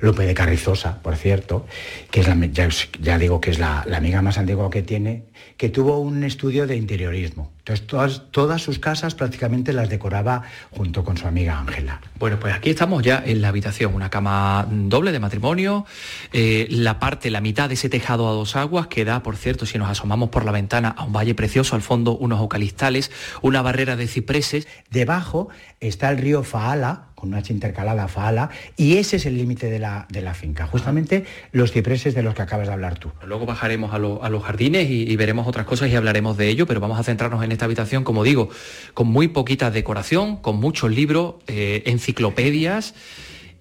Lope de Carrizosa, por cierto, que es la, ya, ya digo que es la, la amiga más antigua que tiene, que tuvo un estudio de interiorismo. Entonces todas, todas sus casas prácticamente las decoraba junto con su amiga Ángela. Bueno, pues aquí estamos ya en la habitación, una cama doble de matrimonio, eh, la parte, la mitad de ese tejado a dos aguas que da, por cierto, si nos asomamos por la ventana a un valle precioso, al fondo unos eucaliptales, una barrera de cipreses. Debajo está el río Faala, con una H intercalada, Faala, y ese es el límite de la, de la finca, justamente los cipreses de los que acabas de hablar tú. Luego bajaremos a, lo- a los jardines y, y veremos otras cosas y hablaremos de ello, pero vamos a centrarnos en esta habitación, como digo, con muy poquita decoración, con muchos libros, eh, enciclopedias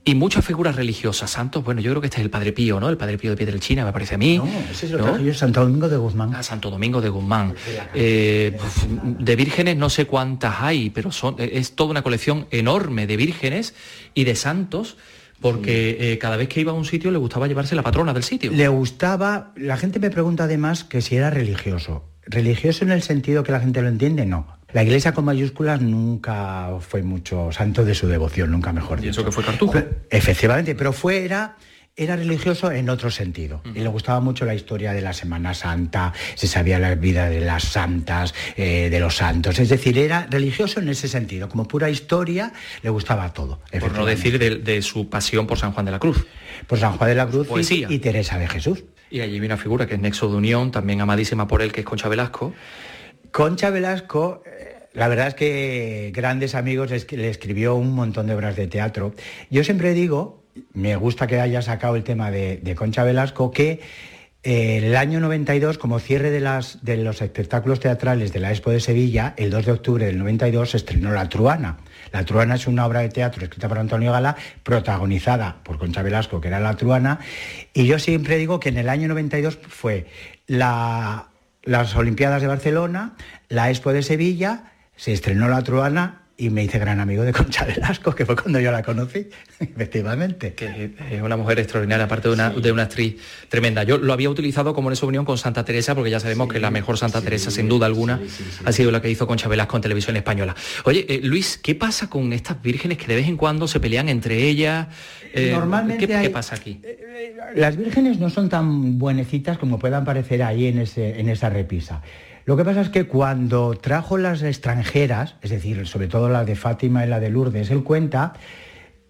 y muchas figuras religiosas. Santos, bueno, yo creo que este es el Padre Pío, ¿no? El Padre Pío de Pietrelchina, me parece a mí. No, ese es yo, Santo Domingo de Guzmán. Ah, Santo Domingo de Guzmán. Eh, de vírgenes no sé cuántas hay, pero son, es toda una colección enorme de vírgenes y de santos, porque eh, cada vez que iba a un sitio le gustaba llevarse la patrona del sitio. Le gustaba, la gente me pregunta además que si era religioso. Religioso en el sentido que la gente lo entiende, no. La iglesia con mayúsculas nunca fue mucho santo de su devoción, nunca mejor dicho. Y eso que fue cartujo. Efectivamente, pero fue, era, era religioso en otro sentido. Y le gustaba mucho la historia de la Semana Santa, se sabía la vida de las santas, eh, de los santos. Es decir, era religioso en ese sentido. Como pura historia, le gustaba todo. Por no decir de, de su pasión por San Juan de la Cruz. Por San Juan de la Cruz y Teresa de Jesús. Y allí hay una figura que es nexo de unión, también amadísima por él, que es Concha Velasco. Concha Velasco, eh, la verdad es que grandes amigos le escribió un montón de obras de teatro. Yo siempre digo, me gusta que haya sacado el tema de, de Concha Velasco, que eh, el año 92, como cierre de, las, de los espectáculos teatrales de la Expo de Sevilla, el 2 de octubre del 92 se estrenó La Truana. La Truana es una obra de teatro escrita por Antonio Gala, protagonizada por Concha Velasco, que era La Truana, y yo siempre digo que en el año 92 fue la, las Olimpiadas de Barcelona, la Expo de Sevilla, se estrenó La Truana y me hice gran amigo de Concha Velasco, que fue cuando yo la conocí, efectivamente. Que es una mujer extraordinaria, aparte de una, de una actriz tremenda. Yo lo había utilizado como en esa unión con Santa Teresa, porque ya sabemos que la mejor Santa Teresa, sin duda alguna, ha sido la que hizo Concha Velasco en televisión española. Oye, eh, Luis, ¿qué pasa con estas vírgenes que de vez en cuando se pelean entre ellas? Eh, Normalmente ¿qué, hay- qué pasa aquí? Las vírgenes no son tan buenecitas como puedan parecer ahí en, ese, en esa repisa. Lo que pasa es que cuando trajo las extranjeras, es decir, sobre todo la de Fátima y la de Lourdes, él cuenta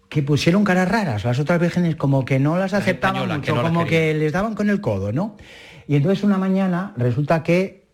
que pusieron caras raras. Las otras vírgenes como que no las aceptaban que mucho, no como que les daban con el codo, ¿no? Y entonces una mañana resulta que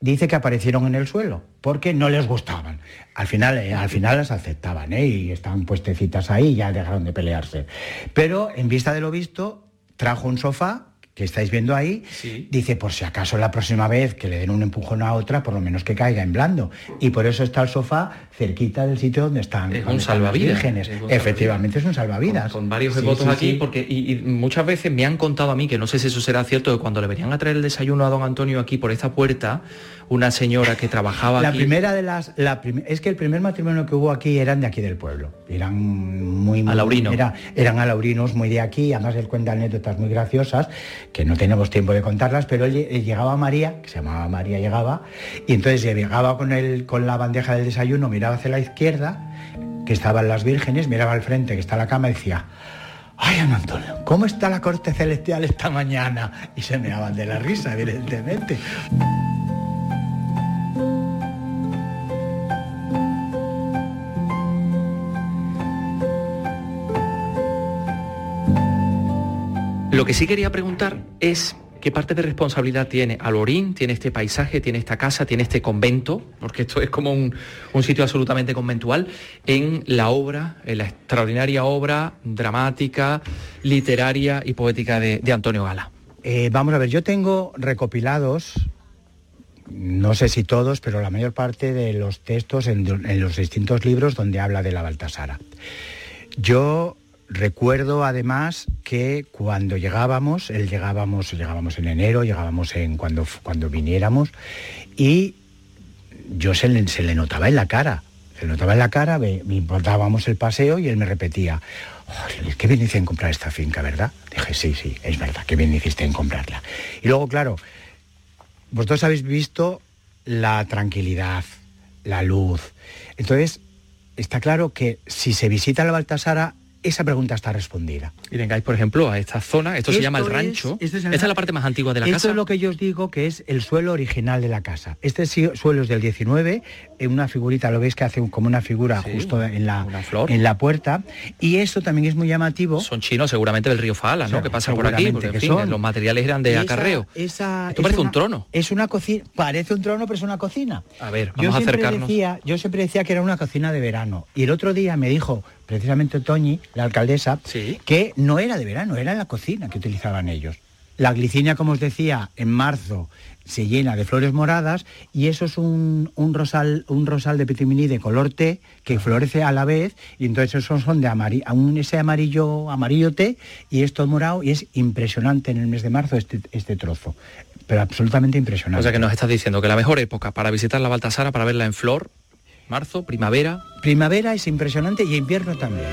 dice que aparecieron en el suelo porque no les gustaban. Al final, eh, al final las aceptaban ¿eh? y estaban puestecitas ahí y ya dejaron de pelearse. Pero en vista de lo visto, trajo un sofá que estáis viendo ahí, dice, por si acaso la próxima vez que le den un empujón a otra, por lo menos que caiga en blando. Y por eso está el sofá cerquita del sitio donde están, Es donde un están salvavidas. vírgenes. Es un Efectivamente es un salvavidas. Con varios Sí, votos sí, aquí, porque y, y muchas veces me han contado a mí, que no sé si eso será cierto, que cuando le venían a traer el desayuno a don Antonio aquí por esta puerta, una señora que trabajaba La aquí... primera de las, la prim- es que el primer matrimonio que hubo aquí eran de aquí del pueblo, eran muy, muy Alaurino. era- eran alaurinos muy de aquí, además él cuenta anécdotas muy graciosas que no tenemos tiempo de contarlas, pero él, él llegaba María, que se llamaba María llegaba, y entonces llegaba con el, con la bandeja del desayuno, miraba hacia la izquierda, que estaban las vírgenes, miraba al frente, que está la cama, y decía, Ay, Ana Antonio, ¿cómo está la corte celestial esta mañana? Y se meaban de la risa, evidentemente. Lo que sí quería preguntar es qué parte de responsabilidad tiene Alorín, tiene este paisaje, tiene esta casa, tiene este convento, porque esto es como un, un sitio absolutamente conventual, en la obra, en la extraordinaria obra dramática, literaria y poética de, Antonio Gala. Eh, vamos a ver, yo tengo recopilados, no sé si todos, pero la mayor parte de los textos en, en los distintos libros donde habla de la Baltasara. Yo recuerdo además que cuando llegábamos, él llegábamos, llegábamos en enero, llegábamos en cuando, cuando viniéramos, y yo se le, notaba en la cara, se le notaba en la cara, ve- importábamos el paseo y él me repetía, "Ay, Luis, qué bien hice en comprar esta finca, ¿verdad? Dije, sí, sí, es verdad, qué bien hiciste en comprarla. Y luego, claro, vosotros habéis visto la tranquilidad, la luz. Entonces, está claro que si se visita la Baltasara, esa pregunta está respondida. Y vengáis, por ejemplo, a esta zona, esto, se Esto llama el es- rancho, esto es el esta es la parte más antigua de la Esto casa. es lo que yo os digo que es el suelo original de la casa. Este suelo es del 19, en una figurita, lo veis que hace como una figura justo en la, en la puerta. Y eso también es muy llamativo. Son chinos seguramente del río Fala, ¿no? que pasan por aquí, porque en fin, son. los materiales eran de Esa- acarreo. esa- Esto es parece un trono. Es una cocina, parece un trono, pero es una cocina. A ver, Yo vamos a siempre, acercarnos. decía, yo siempre decía que era una cocina de verano. Y el otro día me dijo, precisamente Toñi, la alcaldesa, que no era de verano, era la cocina que utilizaban ellos. La glicinia, como os decía, en marzo se llena de flores moradas y eso es un, un rosal, un rosal de petiminí de color té que florece a la vez y entonces esos son de amarillo, ese amarillo, amarillo té y esto morado y es impresionante en el mes de marzo este, este trozo, pero absolutamente impresionante. O sea que nos estás diciendo que la mejor época para visitar la Baltasara, para verla en flor, marzo, primavera. Primavera es impresionante y invierno también.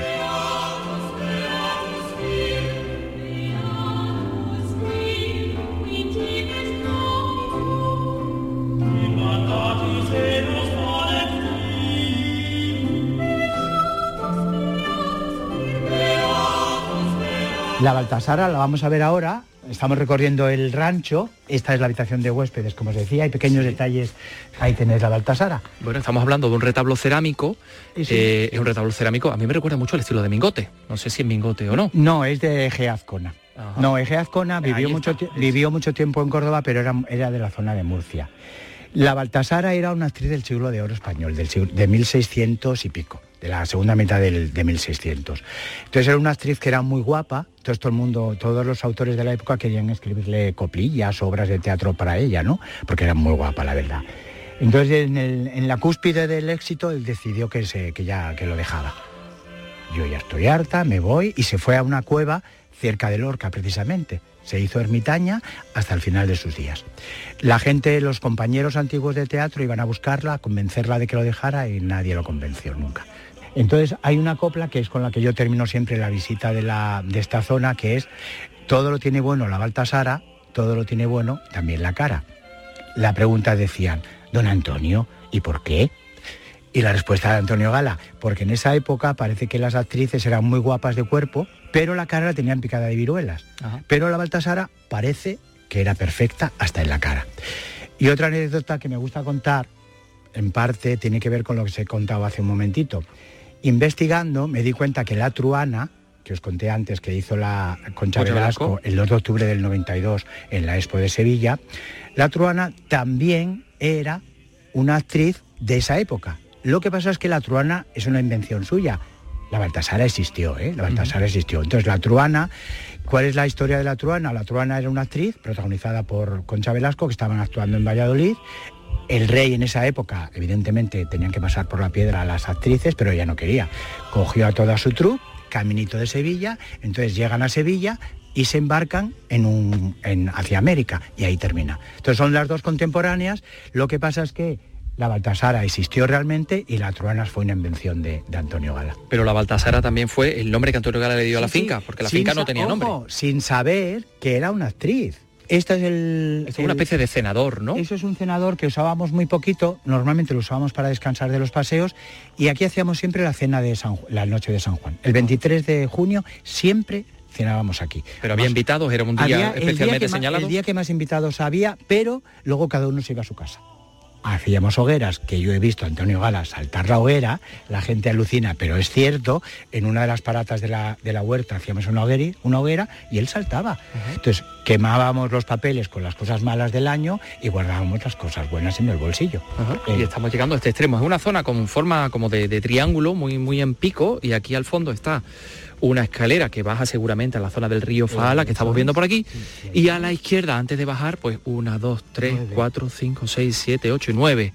La Baltasara la vamos a ver ahora. Estamos recorriendo el rancho. Esta es la habitación de huéspedes, como os decía. Hay pequeños detalles. Ahí tenéis la Baltasara. Bueno, estamos hablando de un retablo cerámico. eh, es un retablo cerámico. A mí me recuerda mucho al estilo de Mingote. No sé si es Mingote o no. No, es de Ege Azcona. No, Ege Azcona vivió Ahí mucho, vivió mucho tiempo en Córdoba, pero era, era de la zona de Murcia. La Baltasara era una actriz del siglo de oro español, del de 1600 y pico, de la segunda mitad del, de 1600. Entonces era una actriz que era muy guapa, entonces todo el mundo, todos los autores de la época querían escribirle coplillas, obras de teatro para ella, ¿no? Porque era muy guapa, la verdad. Entonces en, en la cúspide del éxito él decidió que, se, que ya que lo dejaba. Yo ya estoy harta, me voy y se fue a una cueva cerca de Lorca precisamente. Se hizo ermitaña hasta el final de sus días. La gente, los compañeros antiguos de teatro iban a buscarla, a convencerla de que lo dejara y nadie lo convenció nunca. Entonces hay una copla que es con la que yo termino siempre la visita de, la, de esta zona, que es todo lo tiene bueno la Baltasara, todo lo tiene bueno también la cara. La pregunta decían, don Antonio, ¿y por qué? Y la respuesta de Antonio Gala, porque en esa época parece que las actrices eran muy guapas de cuerpo, pero la cara la tenían picada de viruelas. Pero la Baltasara parece que era perfecta hasta en la cara. Y otra anécdota que me gusta contar, en parte tiene que ver con lo que se contaba hace un momentito. Investigando me di cuenta que la truana, que os conté antes que hizo la Concha Velasco. el 2 de octubre del 92 en la Expo de Sevilla, la truana también era una actriz de esa época. Lo que pasa es que la truana es una invención suya. La Baltasara existió, ¿eh? La Baltasara existió. Entonces, la truana, ¿cuál es la historia de la truana? La truana era una actriz protagonizada por Concha Velasco, que estaban actuando en Valladolid. El rey en esa época, evidentemente, tenían que pasar por la piedra a las actrices, pero ella no quería. Cogió a toda su troupe, caminito de Sevilla, entonces llegan a Sevilla y se embarcan en un, en, hacia América, y ahí termina. Entonces son las dos contemporáneas, lo que pasa es que la Baltasara existió realmente y la Truanas fue una invención de, de Antonio Gala. Pero la Baltasara también fue el nombre que Antonio Gala le dio a la finca, porque la sin finca no tenía ojo, nombre. Sin saber que era una actriz. Esta es el... Es una especie de cenador, ¿no? Eso es un cenador que usábamos muy poquito, normalmente lo usábamos para descansar de los paseos y aquí hacíamos siempre la cena de San la noche de San Juan. El 23 de junio siempre cenábamos aquí. Pero había Además, invitados, era un día había el especialmente que más- señalado. el día que más invitados había, pero luego cada uno se iba a su casa. Hacíamos hogueras, que yo he visto a Antonio Gala saltar la hoguera, la gente alucina, pero es cierto, en una de las paratas de la, de la huerta hacíamos una hoguera, una hoguera y él saltaba. Entonces quemábamos los papeles con las cosas malas del año y guardábamos las cosas buenas en el bolsillo. Y estamos llegando a este extremo. Es una zona con forma como de, de triángulo, muy, muy en pico, y aquí al fondo está una escalera que baja seguramente a la zona del río Faala, que estamos viendo por aquí, y a la izquierda, antes de bajar, pues una, dos, tres, cuatro, cinco, seis, siete, ocho y nueve.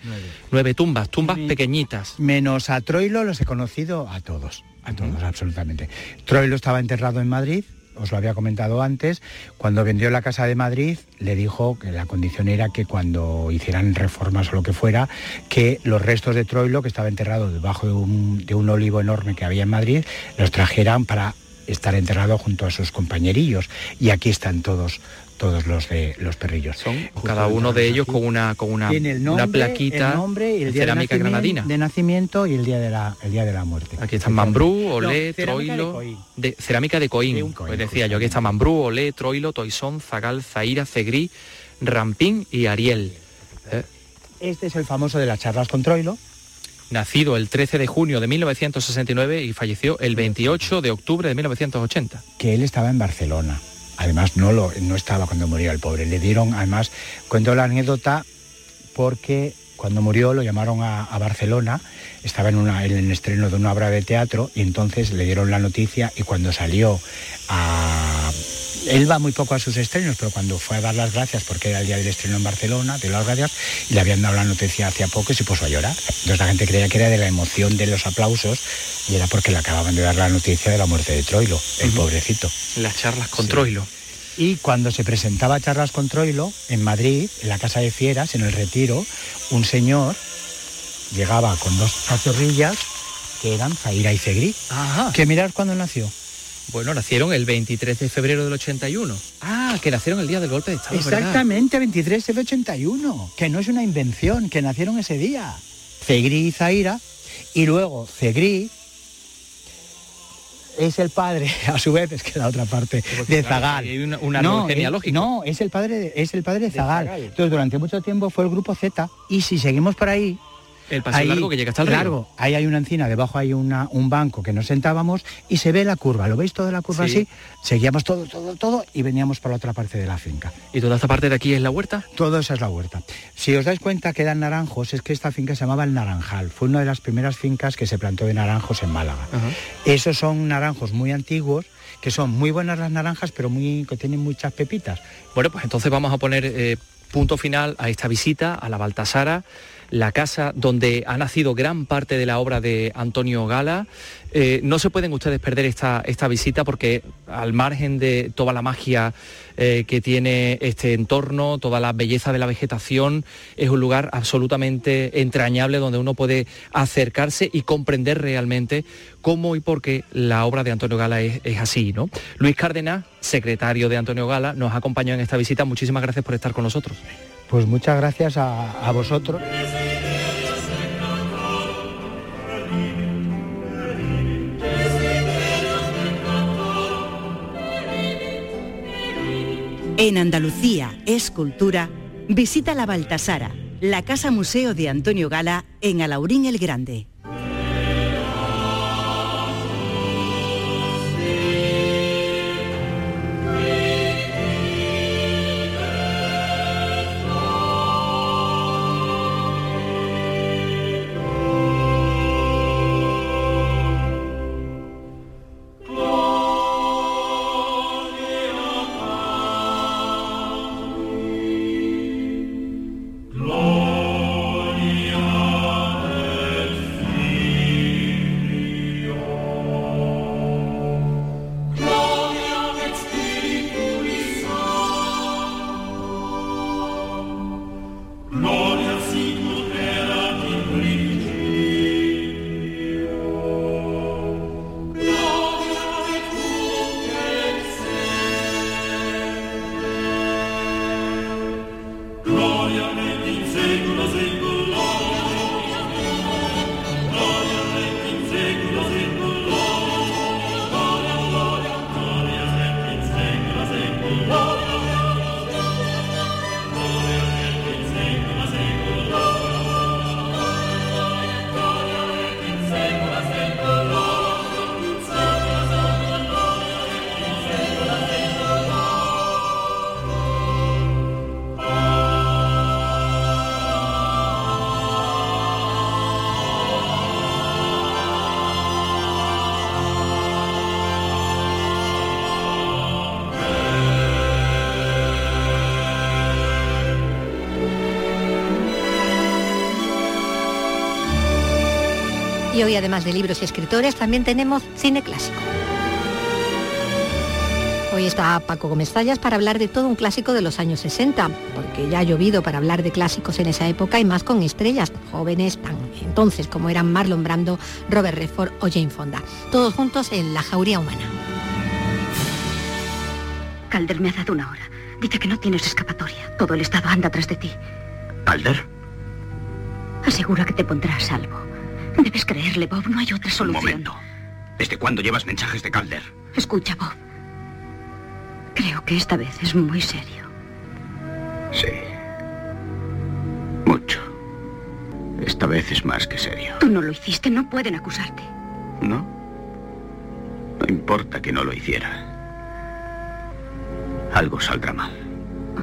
Nueve tumbas, tumbas pequeñitas. Menos a Troilo los he conocido a todos, a todos absolutamente. Troilo estaba enterrado en Madrid, os lo había comentado antes, cuando vendió la casa de Madrid le dijo que la condición era que cuando hicieran reformas o lo que fuera, que los restos de Troilo, que estaba enterrado debajo de un, de un olivo enorme que había en Madrid, los trajeran para estar enterrado junto a sus compañerillos. Y aquí están todos todos los de los perrillos. Son Cada uno de ellos con una, con una, tiene el nombre, una plaquita el nombre y el de día cerámica de nacimiento, granadina. de nacimiento y el día de la, el día de la muerte. Aquí están Mambrú, No, Olé, cerámica de Troilo, Coín. de, cerámica de Coín. pues decía yo, aquí está Mambrú, Olé, Troilo, Toisón, Zagal, Zaira, Cegrí, Rampín y Ariel. ¿Eh? Este es el famoso de las charlas con Troilo, nacido el 13 de junio de 1969 y falleció el 28 de octubre de 1980. Que él estaba en Barcelona. Además, no, lo, no estaba cuando murió el pobre. Le dieron, además, cuento la anécdota porque cuando murió lo llamaron a, Barcelona, estaba en, una, en, el estreno de una obra de teatro y entonces le dieron la noticia y cuando salió a... Él va muy poco a sus estrenos, pero cuando fue a dar las gracias, porque era el día del estreno en Barcelona, de las gracias, y le habían dado la noticia hacía poco y se puso a llorar. Entonces la gente creía que era de la emoción de los aplausos y era porque le acababan de dar la noticia de la muerte de Troilo, el uh -huh. pobrecito. Las charlas con sí. Troilo. Y cuando se presentaba Charlas con Troilo, en Madrid, en la Casa de Fieras, en el Retiro, un señor llegaba con dos cachorrillas que eran Zaira y. Ajá. Que mirar cuándo nació. Bueno, nacieron el 23 de febrero del 81. Ah, que nacieron el día del golpe de Estado. Exactamente, 23 del 81. Que no es una invención, que nacieron ese día. Segri y Zaira. Y luego Segri es el padre, a su vez, es que la otra parte, de Zagal. Hay una, una no, genealógica. no, es el padre de, es el padre de Zagal. Zagal. Entonces, durante mucho tiempo fue el grupo Z. Y si seguimos por ahí, el paseo ahí, largo que llega hasta el largo. río. Ahí hay una encina, debajo hay una, un banco que nos sentábamos y se ve la curva. ¿Lo veis toda la curva Sí. así? Seguíamos todo, todo, todo y veníamos por la otra parte de la finca. ¿Y toda esta parte de aquí es la huerta? Todo esa es la huerta. Si os dais cuenta que eran naranjos, es que esta finca se llamaba El Naranjal. Fue una de las primeras fincas que se plantó de naranjos en Málaga. Esos son naranjos muy antiguos, que son muy buenas las naranjas, pero muy, que tienen muchas pepitas. Bueno, pues entonces vamos a poner eh, punto final a esta visita a la Baltasara, la casa donde ha nacido gran parte de la obra de Antonio Gala. Eh, no se pueden ustedes perder esta, esta visita porque al margen de toda la magia eh, que tiene este entorno, toda la belleza de la vegetación, es un lugar absolutamente entrañable donde uno puede acercarse y comprender realmente cómo y por qué la obra de Antonio Gala es, así. ¿no? Luis Cárdenas, secretario de Antonio Gala, nos ha acompañado en esta visita. Muchísimas gracias por estar con nosotros. Pues muchas gracias a vosotros. En Andalucía es cultura, visita la Baltasara, la Casa Museo de Antonio Gala en Alaurín el Grande. Y hoy, además de libros y escritores, también tenemos cine clásico. Hoy está Paco Gómez Zayas para hablar de todo un clásico de los años 60, porque ya ha llovido para hablar de clásicos en esa época y más con estrellas jóvenes tan entonces como eran Marlon Brando, Robert Redford o Jane Fonda. Todos juntos en La Jauría Humana. Calder me ha dado una hora. Dice que no tienes escapatoria. Todo el estado anda tras de ti. ¿Calder? Asegura que te pondrá a salvo. Debes creerle, Bob. No hay otra Un solución. momento. ¿Desde cuándo llevas mensajes de Calder? Escucha, Bob. Creo que esta vez es muy serio. Sí. Mucho. Esta vez es más que serio. Tú no lo hiciste, no pueden acusarte. ¿No? No importa que no lo hiciera. Algo saldrá mal.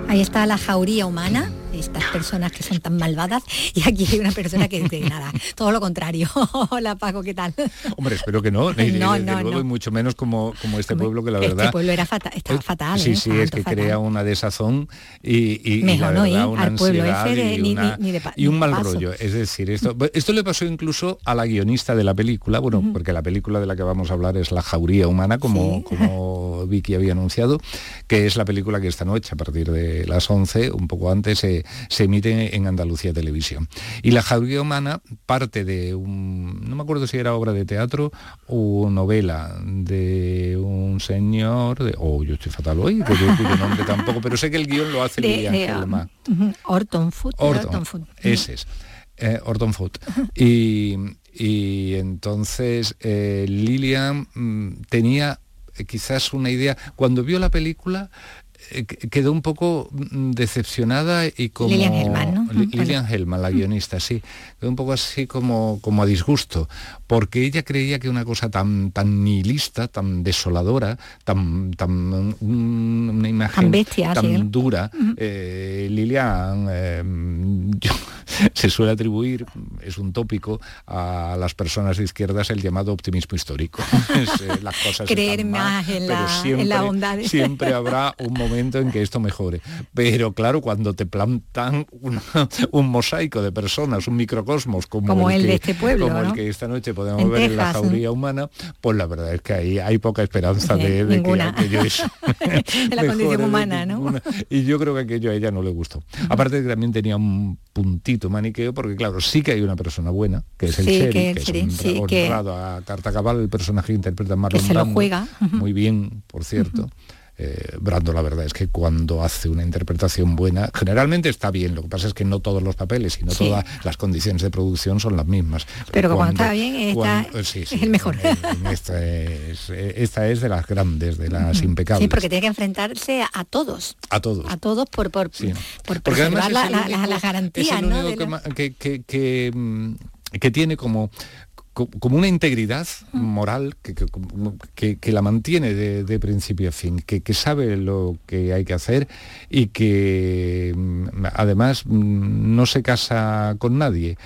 Ahí está la jauría humana, estas personas que son tan malvadas, y aquí hay una persona que dice nada, todo lo contrario. Hola Paco, ¿qué tal? Hombre, espero que no, ni- No, desde no, luego, no. y mucho menos como, como este pueblo que la verdad... Este pueblo era fata- estaba fatal. Sí, ¿eh? sí, es que fatal. crea una desazón y, y- la no ir verdad, una al pueblo ansiedad ese de- y, ni- una- de y un mal paso. rollo. Es decir, esto, esto le pasó incluso a la guionista de la película, bueno, porque la película de la que vamos a hablar es La Jauría Humana, como, como Vicky había anunciado, que es la película que esta noche, a partir de las 11, un poco antes, se, se emite en Andalucía Televisión. Y La Jauría Humana parte de un, no me acuerdo si era obra de teatro o novela de un señor, de, oh, yo estoy fatal hoy, cuyo, cuyo nombre tampoco, pero sé que el guion lo hace De- Lilian de. Ujú, Orton Food. de Orton, Orton Food. ese es. eh, Orton Food. Y, y entonces eh, Lilian mm, tenía eh, quizás una idea, cuando vio la película quedó un poco mm, decepcionada y como Lilian Hellman, ¿no? Li- Bueno. Lilian Hellman, la guionista, sí, quedó un poco así como, como a disgusto, porque ella creía que una cosa tan, tan nihilista, tan desoladora, tan, tan un- una imagen Tan bestia, tan sí. dura, eh, Lilian eh, yo- se suele atribuir, es un tópico, a las personas de izquierdas el llamado optimismo histórico. Las cosas Creer mal, más en pero la- siempre, en la bondad. siempre habrá un momento en que esto mejore. Pero claro, cuando te plantan una- un mosaico de personas, un microcosmos como, Como el de este pueblo, como el que esta noche podemos En ver en la jauría humana, pues la verdad es que ahí hay poca esperanza Sí, de, de que ninguna. aquello es de la condición humana, ¿no? ninguna. Y yo creo que aquello a ella no le gustó. Aparte que también tenía un puntito maniqueo, porque claro, sí que hay una persona buena, que es el Sí, sheriff, que que, el es sheriff, un sí, que- honrado a carta cabal, el personaje que interpreta Marlon se lo juega. Muy bien, por cierto. Eh, Brando la verdad es que cuando hace una interpretación buena, generalmente está bien, lo que pasa es que no todos los papeles y no Sí. todas las condiciones de producción son las mismas. Pero cuando está bien, está- cuando- sí, sí, es el mejor. esta, es, eh, esta es de las grandes, de las impecables. Sí, porque tiene que enfrentarse a, a todos. a todos. A todos por, por, por preservar la- la- las garantías, es el ¿no? que, que, que- que, mm, que tiene como co- como una integridad moral que, que- que- la mantiene de, de principio a fin, que, que sabe lo que hay que hacer y que mm, además mm, no se casa con nadie.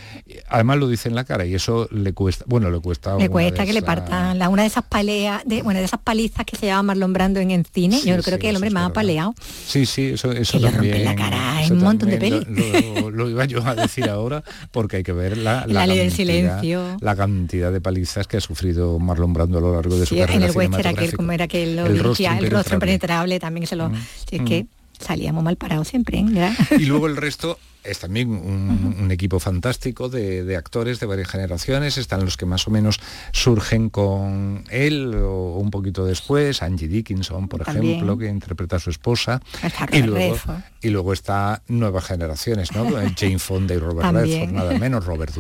Además lo dice en la cara y eso le cuesta, bueno, le cuesta... Le cuesta que le partan la, una de esas peleas, de, bueno, de esas palizas que se llama Marlon Brando en el cine. Sí, Yo creo sí, que el hombre más apaleado. Sí, sí, eso, eso Que le también. la cara en un montón de también Lo, lo- lo iba yo a decir ahora porque hay que ver la, La ley del cantidad- silencio. La cantidad de palizas que ha sufrido Marlon Brando a lo largo de su Sí, carrera en el western aquel, como era que lo El dirigía, rostro el rostro impenetrable. también se lo... Mm, si es que salíamos mal parados siempre, ¿eh? Y luego el resto es también un, un equipo fantástico de, de actores de varias generaciones. Están los que más o menos surgen con él o un poquito después. Angie Dickinson, por También. ejemplo, que interpreta a su esposa. Y luego, y luego está nuevas generaciones, ¿no? Jane Fonda y Robert También. Redford, nada menos, Robert.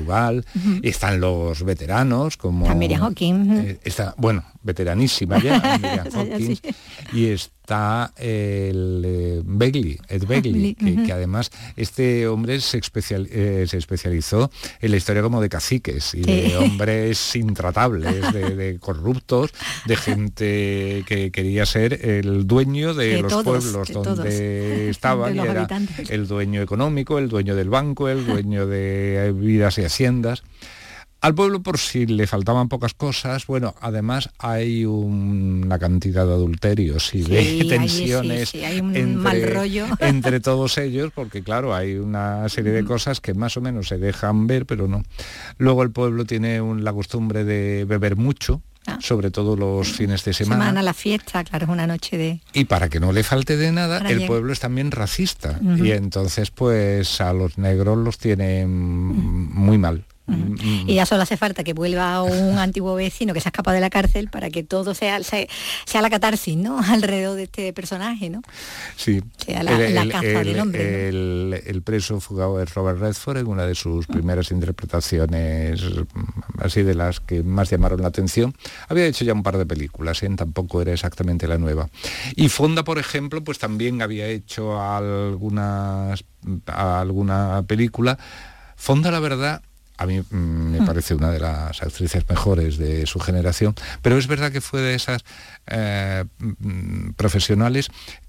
Y están los veteranos como... Está Miriam Hawkins. Eh, está, bueno, veteranísima ya, sí. y está el eh, Begley, Ed Begley, Begley, que además este hombre se, especial- eh, se especializó en la historia como de caciques y de hombres intratables, de, de corruptos, de gente que quería ser el dueño de, De los todos, pueblos de donde todos. estaban y era habitantes. el dueño económico, el dueño del banco, el dueño de vidas y haciendas. Al pueblo, por si le faltaban pocas cosas, bueno, además hay un- una cantidad de adulterios y Sí, de sí, tensiones sí, hay un mal rollo. entre todos ellos, porque claro, hay una serie de cosas que más o menos se dejan ver, pero no. Luego el pueblo tiene un- la costumbre de beber mucho, sobre todo los fines de semana. Semana la fiesta, claro, es una noche de... Y para que no le falte de nada, Para el llegar. pueblo es también racista. Y entonces, pues a los negros los tiene mm, muy mal. Mm, Y ya solo hace falta que vuelva un antiguo vecino que se ha escapado de la cárcel para que todo sea, sea, sea la catarsis, ¿no? Alrededor de este personaje, ¿no? Sí. sea, la- la caza del hombre, el- el preso fugado es Robert Redford en una de sus primeras interpretaciones mm, así de las que más llamaron la atención. Había hecho ya un par de películas, ¿eh? tampoco era exactamente la nueva. Y Fonda, por ejemplo, pues también había hecho algunas alguna película. Fonda, la verdad, a mí mm, me Mm. parece una de las actrices mejores de su generación, pero es verdad que fue de esas eh, mm, profesionales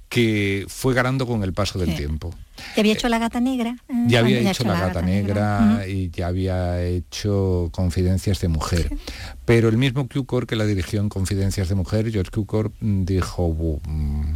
que fue ganando con el paso del Sí. tiempo. ¿Ya había hecho La Gata Negra? Eh, Ya había ha hecho La Gata Negra y ya había hecho Confidencias de Mujer. Pero el mismo Cukor que la dirigió en Confidencias de Mujer, George Cukor, mm, dijo, "Bu, mm,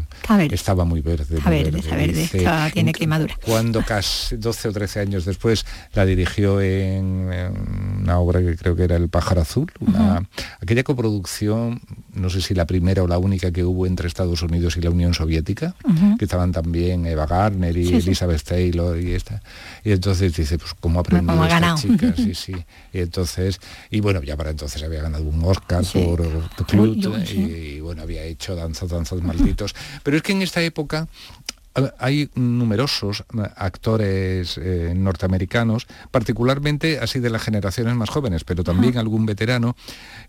estaba muy verde. Muy verde, está verde, Dice, está- tiene en- quemadura. Cuando casi 12 o 13 años después la dirigió en, en una obra que creo que era El pájaro azul, una- aquella coproducción, no sé si la primera o la única que hubo entre Estados Unidos y la Unión Soviética, que estaban también Eva Gardner y sí. Elizabeth Taylor y esta. Y entonces dice, pues cómo ha aprendido Cómo ha esta ganado. chica, sí, sí. Y entonces, y bueno, ya para entonces había ganado un Oscar Sí. por Clute, y, y, bueno, había hecho Danzas, Danzas Malditos. Pero es que en esta época hay numerosos eh, actores eh, norteamericanos, particularmente así de las generaciones más jóvenes, pero también algún veterano,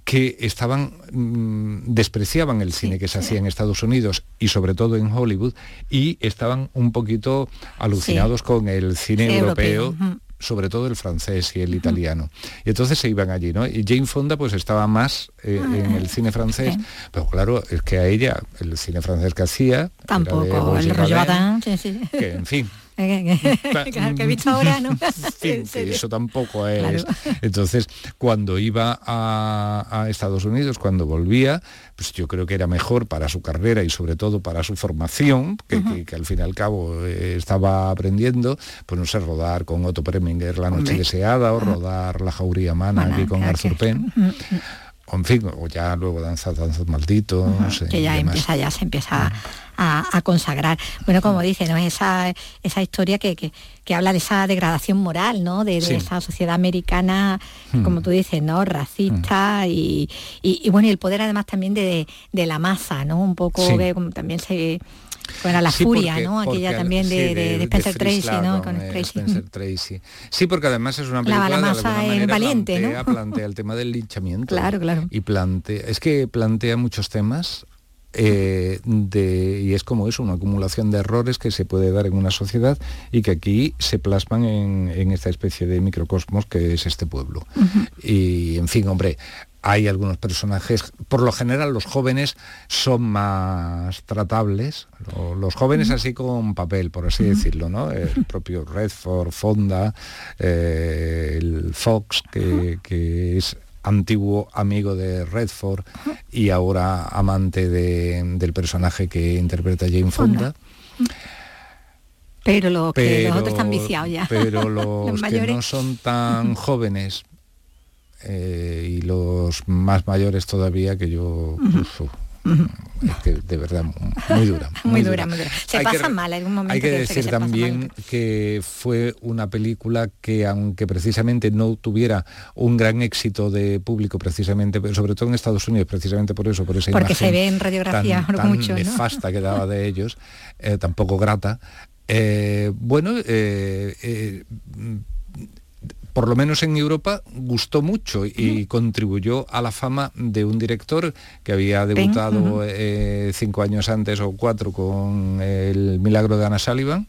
que estaban, mm, despreciaban el cine que se hacía en Estados Unidos y sobre todo en Hollywood, y estaban un poquito alucinados con el cine europeo. Sobre todo el francés y el italiano. Y entonces se iban allí, ¿no? Y Jane Fonda pues estaba más eh, Ah, en el cine francés, pero claro, es que a ella el cine francés que hacía Tampoco el Badin, sí, sí. que en fin, que, he visto ahora, ¿no? que eso tampoco es. Claro. Entonces, cuando iba a, a Estados Unidos, cuando volvía, pues yo creo que era mejor para su carrera y sobre todo para su formación, que, que- que al fin y al cabo eh, estaba aprendiendo, pues no sé, rodar con Otto Preminger La Noche Hombre. Deseada o rodar La Jauría Humana aquí con Arthur Penn. En fin, o ya luego danzas, danzas malditos. eh, que ya empieza ya se empieza a, a consagrar bueno como dice no esa esa historia que, que, que habla de esa degradación moral no de, de Sí. esa sociedad americana Hmm. como tú dices no racista y, y, y bueno y el poder además también de, de la masa no un poco Sí. que como también se era la Sí, furia porque- no aquella porque también sí, de, Spencer Tracy no con eh, Spencer Tracy. Sí, porque además es una La- película la de alguna manera valiente, plantea, ¿no? plantea el tema del linchamiento. Claro, claro. Y plantea, es que plantea muchos temas eh, de, y es como eso, una acumulación de errores que se puede dar en una sociedad y que aquí se plasman en, en esta especie de microcosmos que es este pueblo. Y en fin, hombre, hay algunos personajes, por lo general los jóvenes son más tratables, lo- los jóvenes así con papel, por así decirlo, ¿no? El propio Redford, Fonda, eh, el Fox, que, que es antiguo amigo de Redford y ahora amante de- del personaje que interpreta Jane Fonda. pero los que los otros están viciados ya. pero los, que mayores. no son tan jóvenes eh, y los más mayores todavía que yo uf, uf, es que de verdad muy dura muy dura. Muy dura se Hay pasa mal algún momento hay que decir se mal. también que fue una película que aunque precisamente no tuviera un gran éxito de público precisamente sobre todo en Estados Unidos precisamente por eso por esa Porque se imagen ve en radiografía tan, tan mucho, ¿no? nefasta que daba de ellos eh, tampoco grata. Eh, bueno eh, por lo menos en Europa gustó mucho y contribuyó a la fama de un director que había debutado eh, cinco años antes o cuatro con El Milagro de Ana Sullivan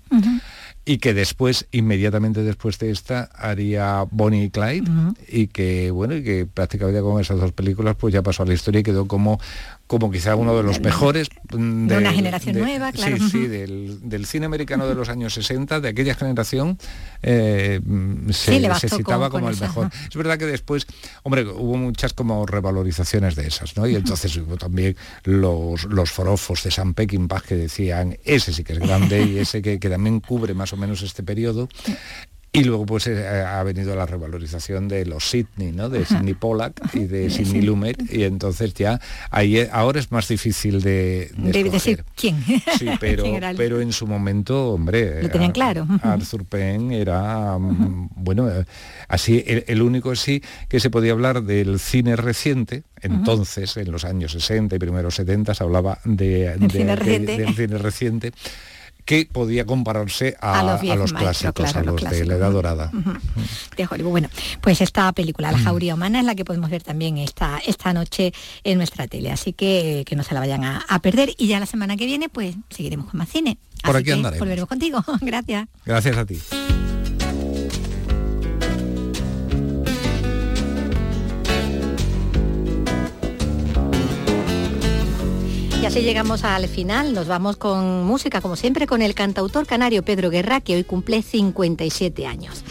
y que después, inmediatamente después de esta, haría Bonnie y Clyde y que bueno, y que prácticamente con esas dos películas pues ya pasó a la historia y quedó como como quizá uno de los mejores De una generación nueva, claro. Sí, sí, del, del cine americano de los años 60, de aquella generación, eh, mm, se, Sí, se citaba con- como con el esa, mejor. ajá. Es verdad que después, hombre, hubo muchas como revalorizaciones de esas, ¿no? Y entonces hubo también los, los forofos de San Peckinpah que decían, ese sí que es grande y ese que, que también cubre más o menos este periodo. Y luego pues eh, ha venido la revalorización de los Sidney, ¿no? De Sidney Pollack y de Sidney Lumet. Y entonces ya ahí eh, ahora es más difícil de, de Debe decir quién. Sí, pero, ¿Quién era el- pero en su momento, hombre, Lo tenían Ar- claro. Arthur Penn era, mm, bueno, eh, así, el, el único sí que se podía hablar del cine reciente, entonces, en los años 60 y primeros 70, se hablaba de, de- cine de- del cine reciente que podía compararse a, A los a clásicos, claro, a los los de la. Edad Dorada. De Hollywood. Bueno, pues esta película, La Jauría Humana, es la que podemos ver también esta, esta noche en nuestra tele. Así que que no se la vayan a, a perder. Y ya la semana que viene, pues seguiremos con más cine. Por Así aquí que andaremos. Volveremos contigo. Gracias. Gracias a ti. Así llegamos al final. Nos vamos con música, como siempre, con el cantautor canario Pedro Guerra, que hoy cumple 57 años.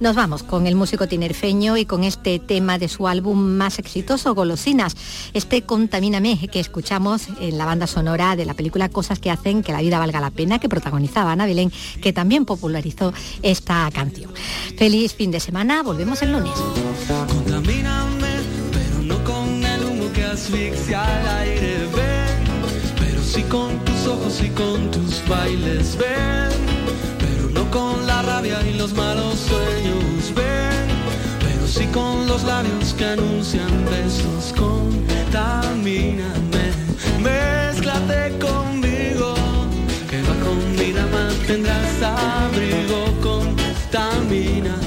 Nos vamos con el músico tinerfeño y con este tema de su álbum más exitoso, Golosinas, este Contamíname que escuchamos en la banda sonora de la película Cosas que hacen que la vida valga la pena, que protagonizaba Ana Belén, que también popularizó esta canción. Feliz fin de semana, volvemos el lunes. pero no con el humo que asfixia aire, pero sí con tus ojos y con tus bailes, ven. No con la rabia y los malos sueños, ven, pero sí con los labios que anuncian besos, contamíname, mezclate conmigo, que bajo mi rama tendrás abrigo, contamíname,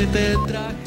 que te traje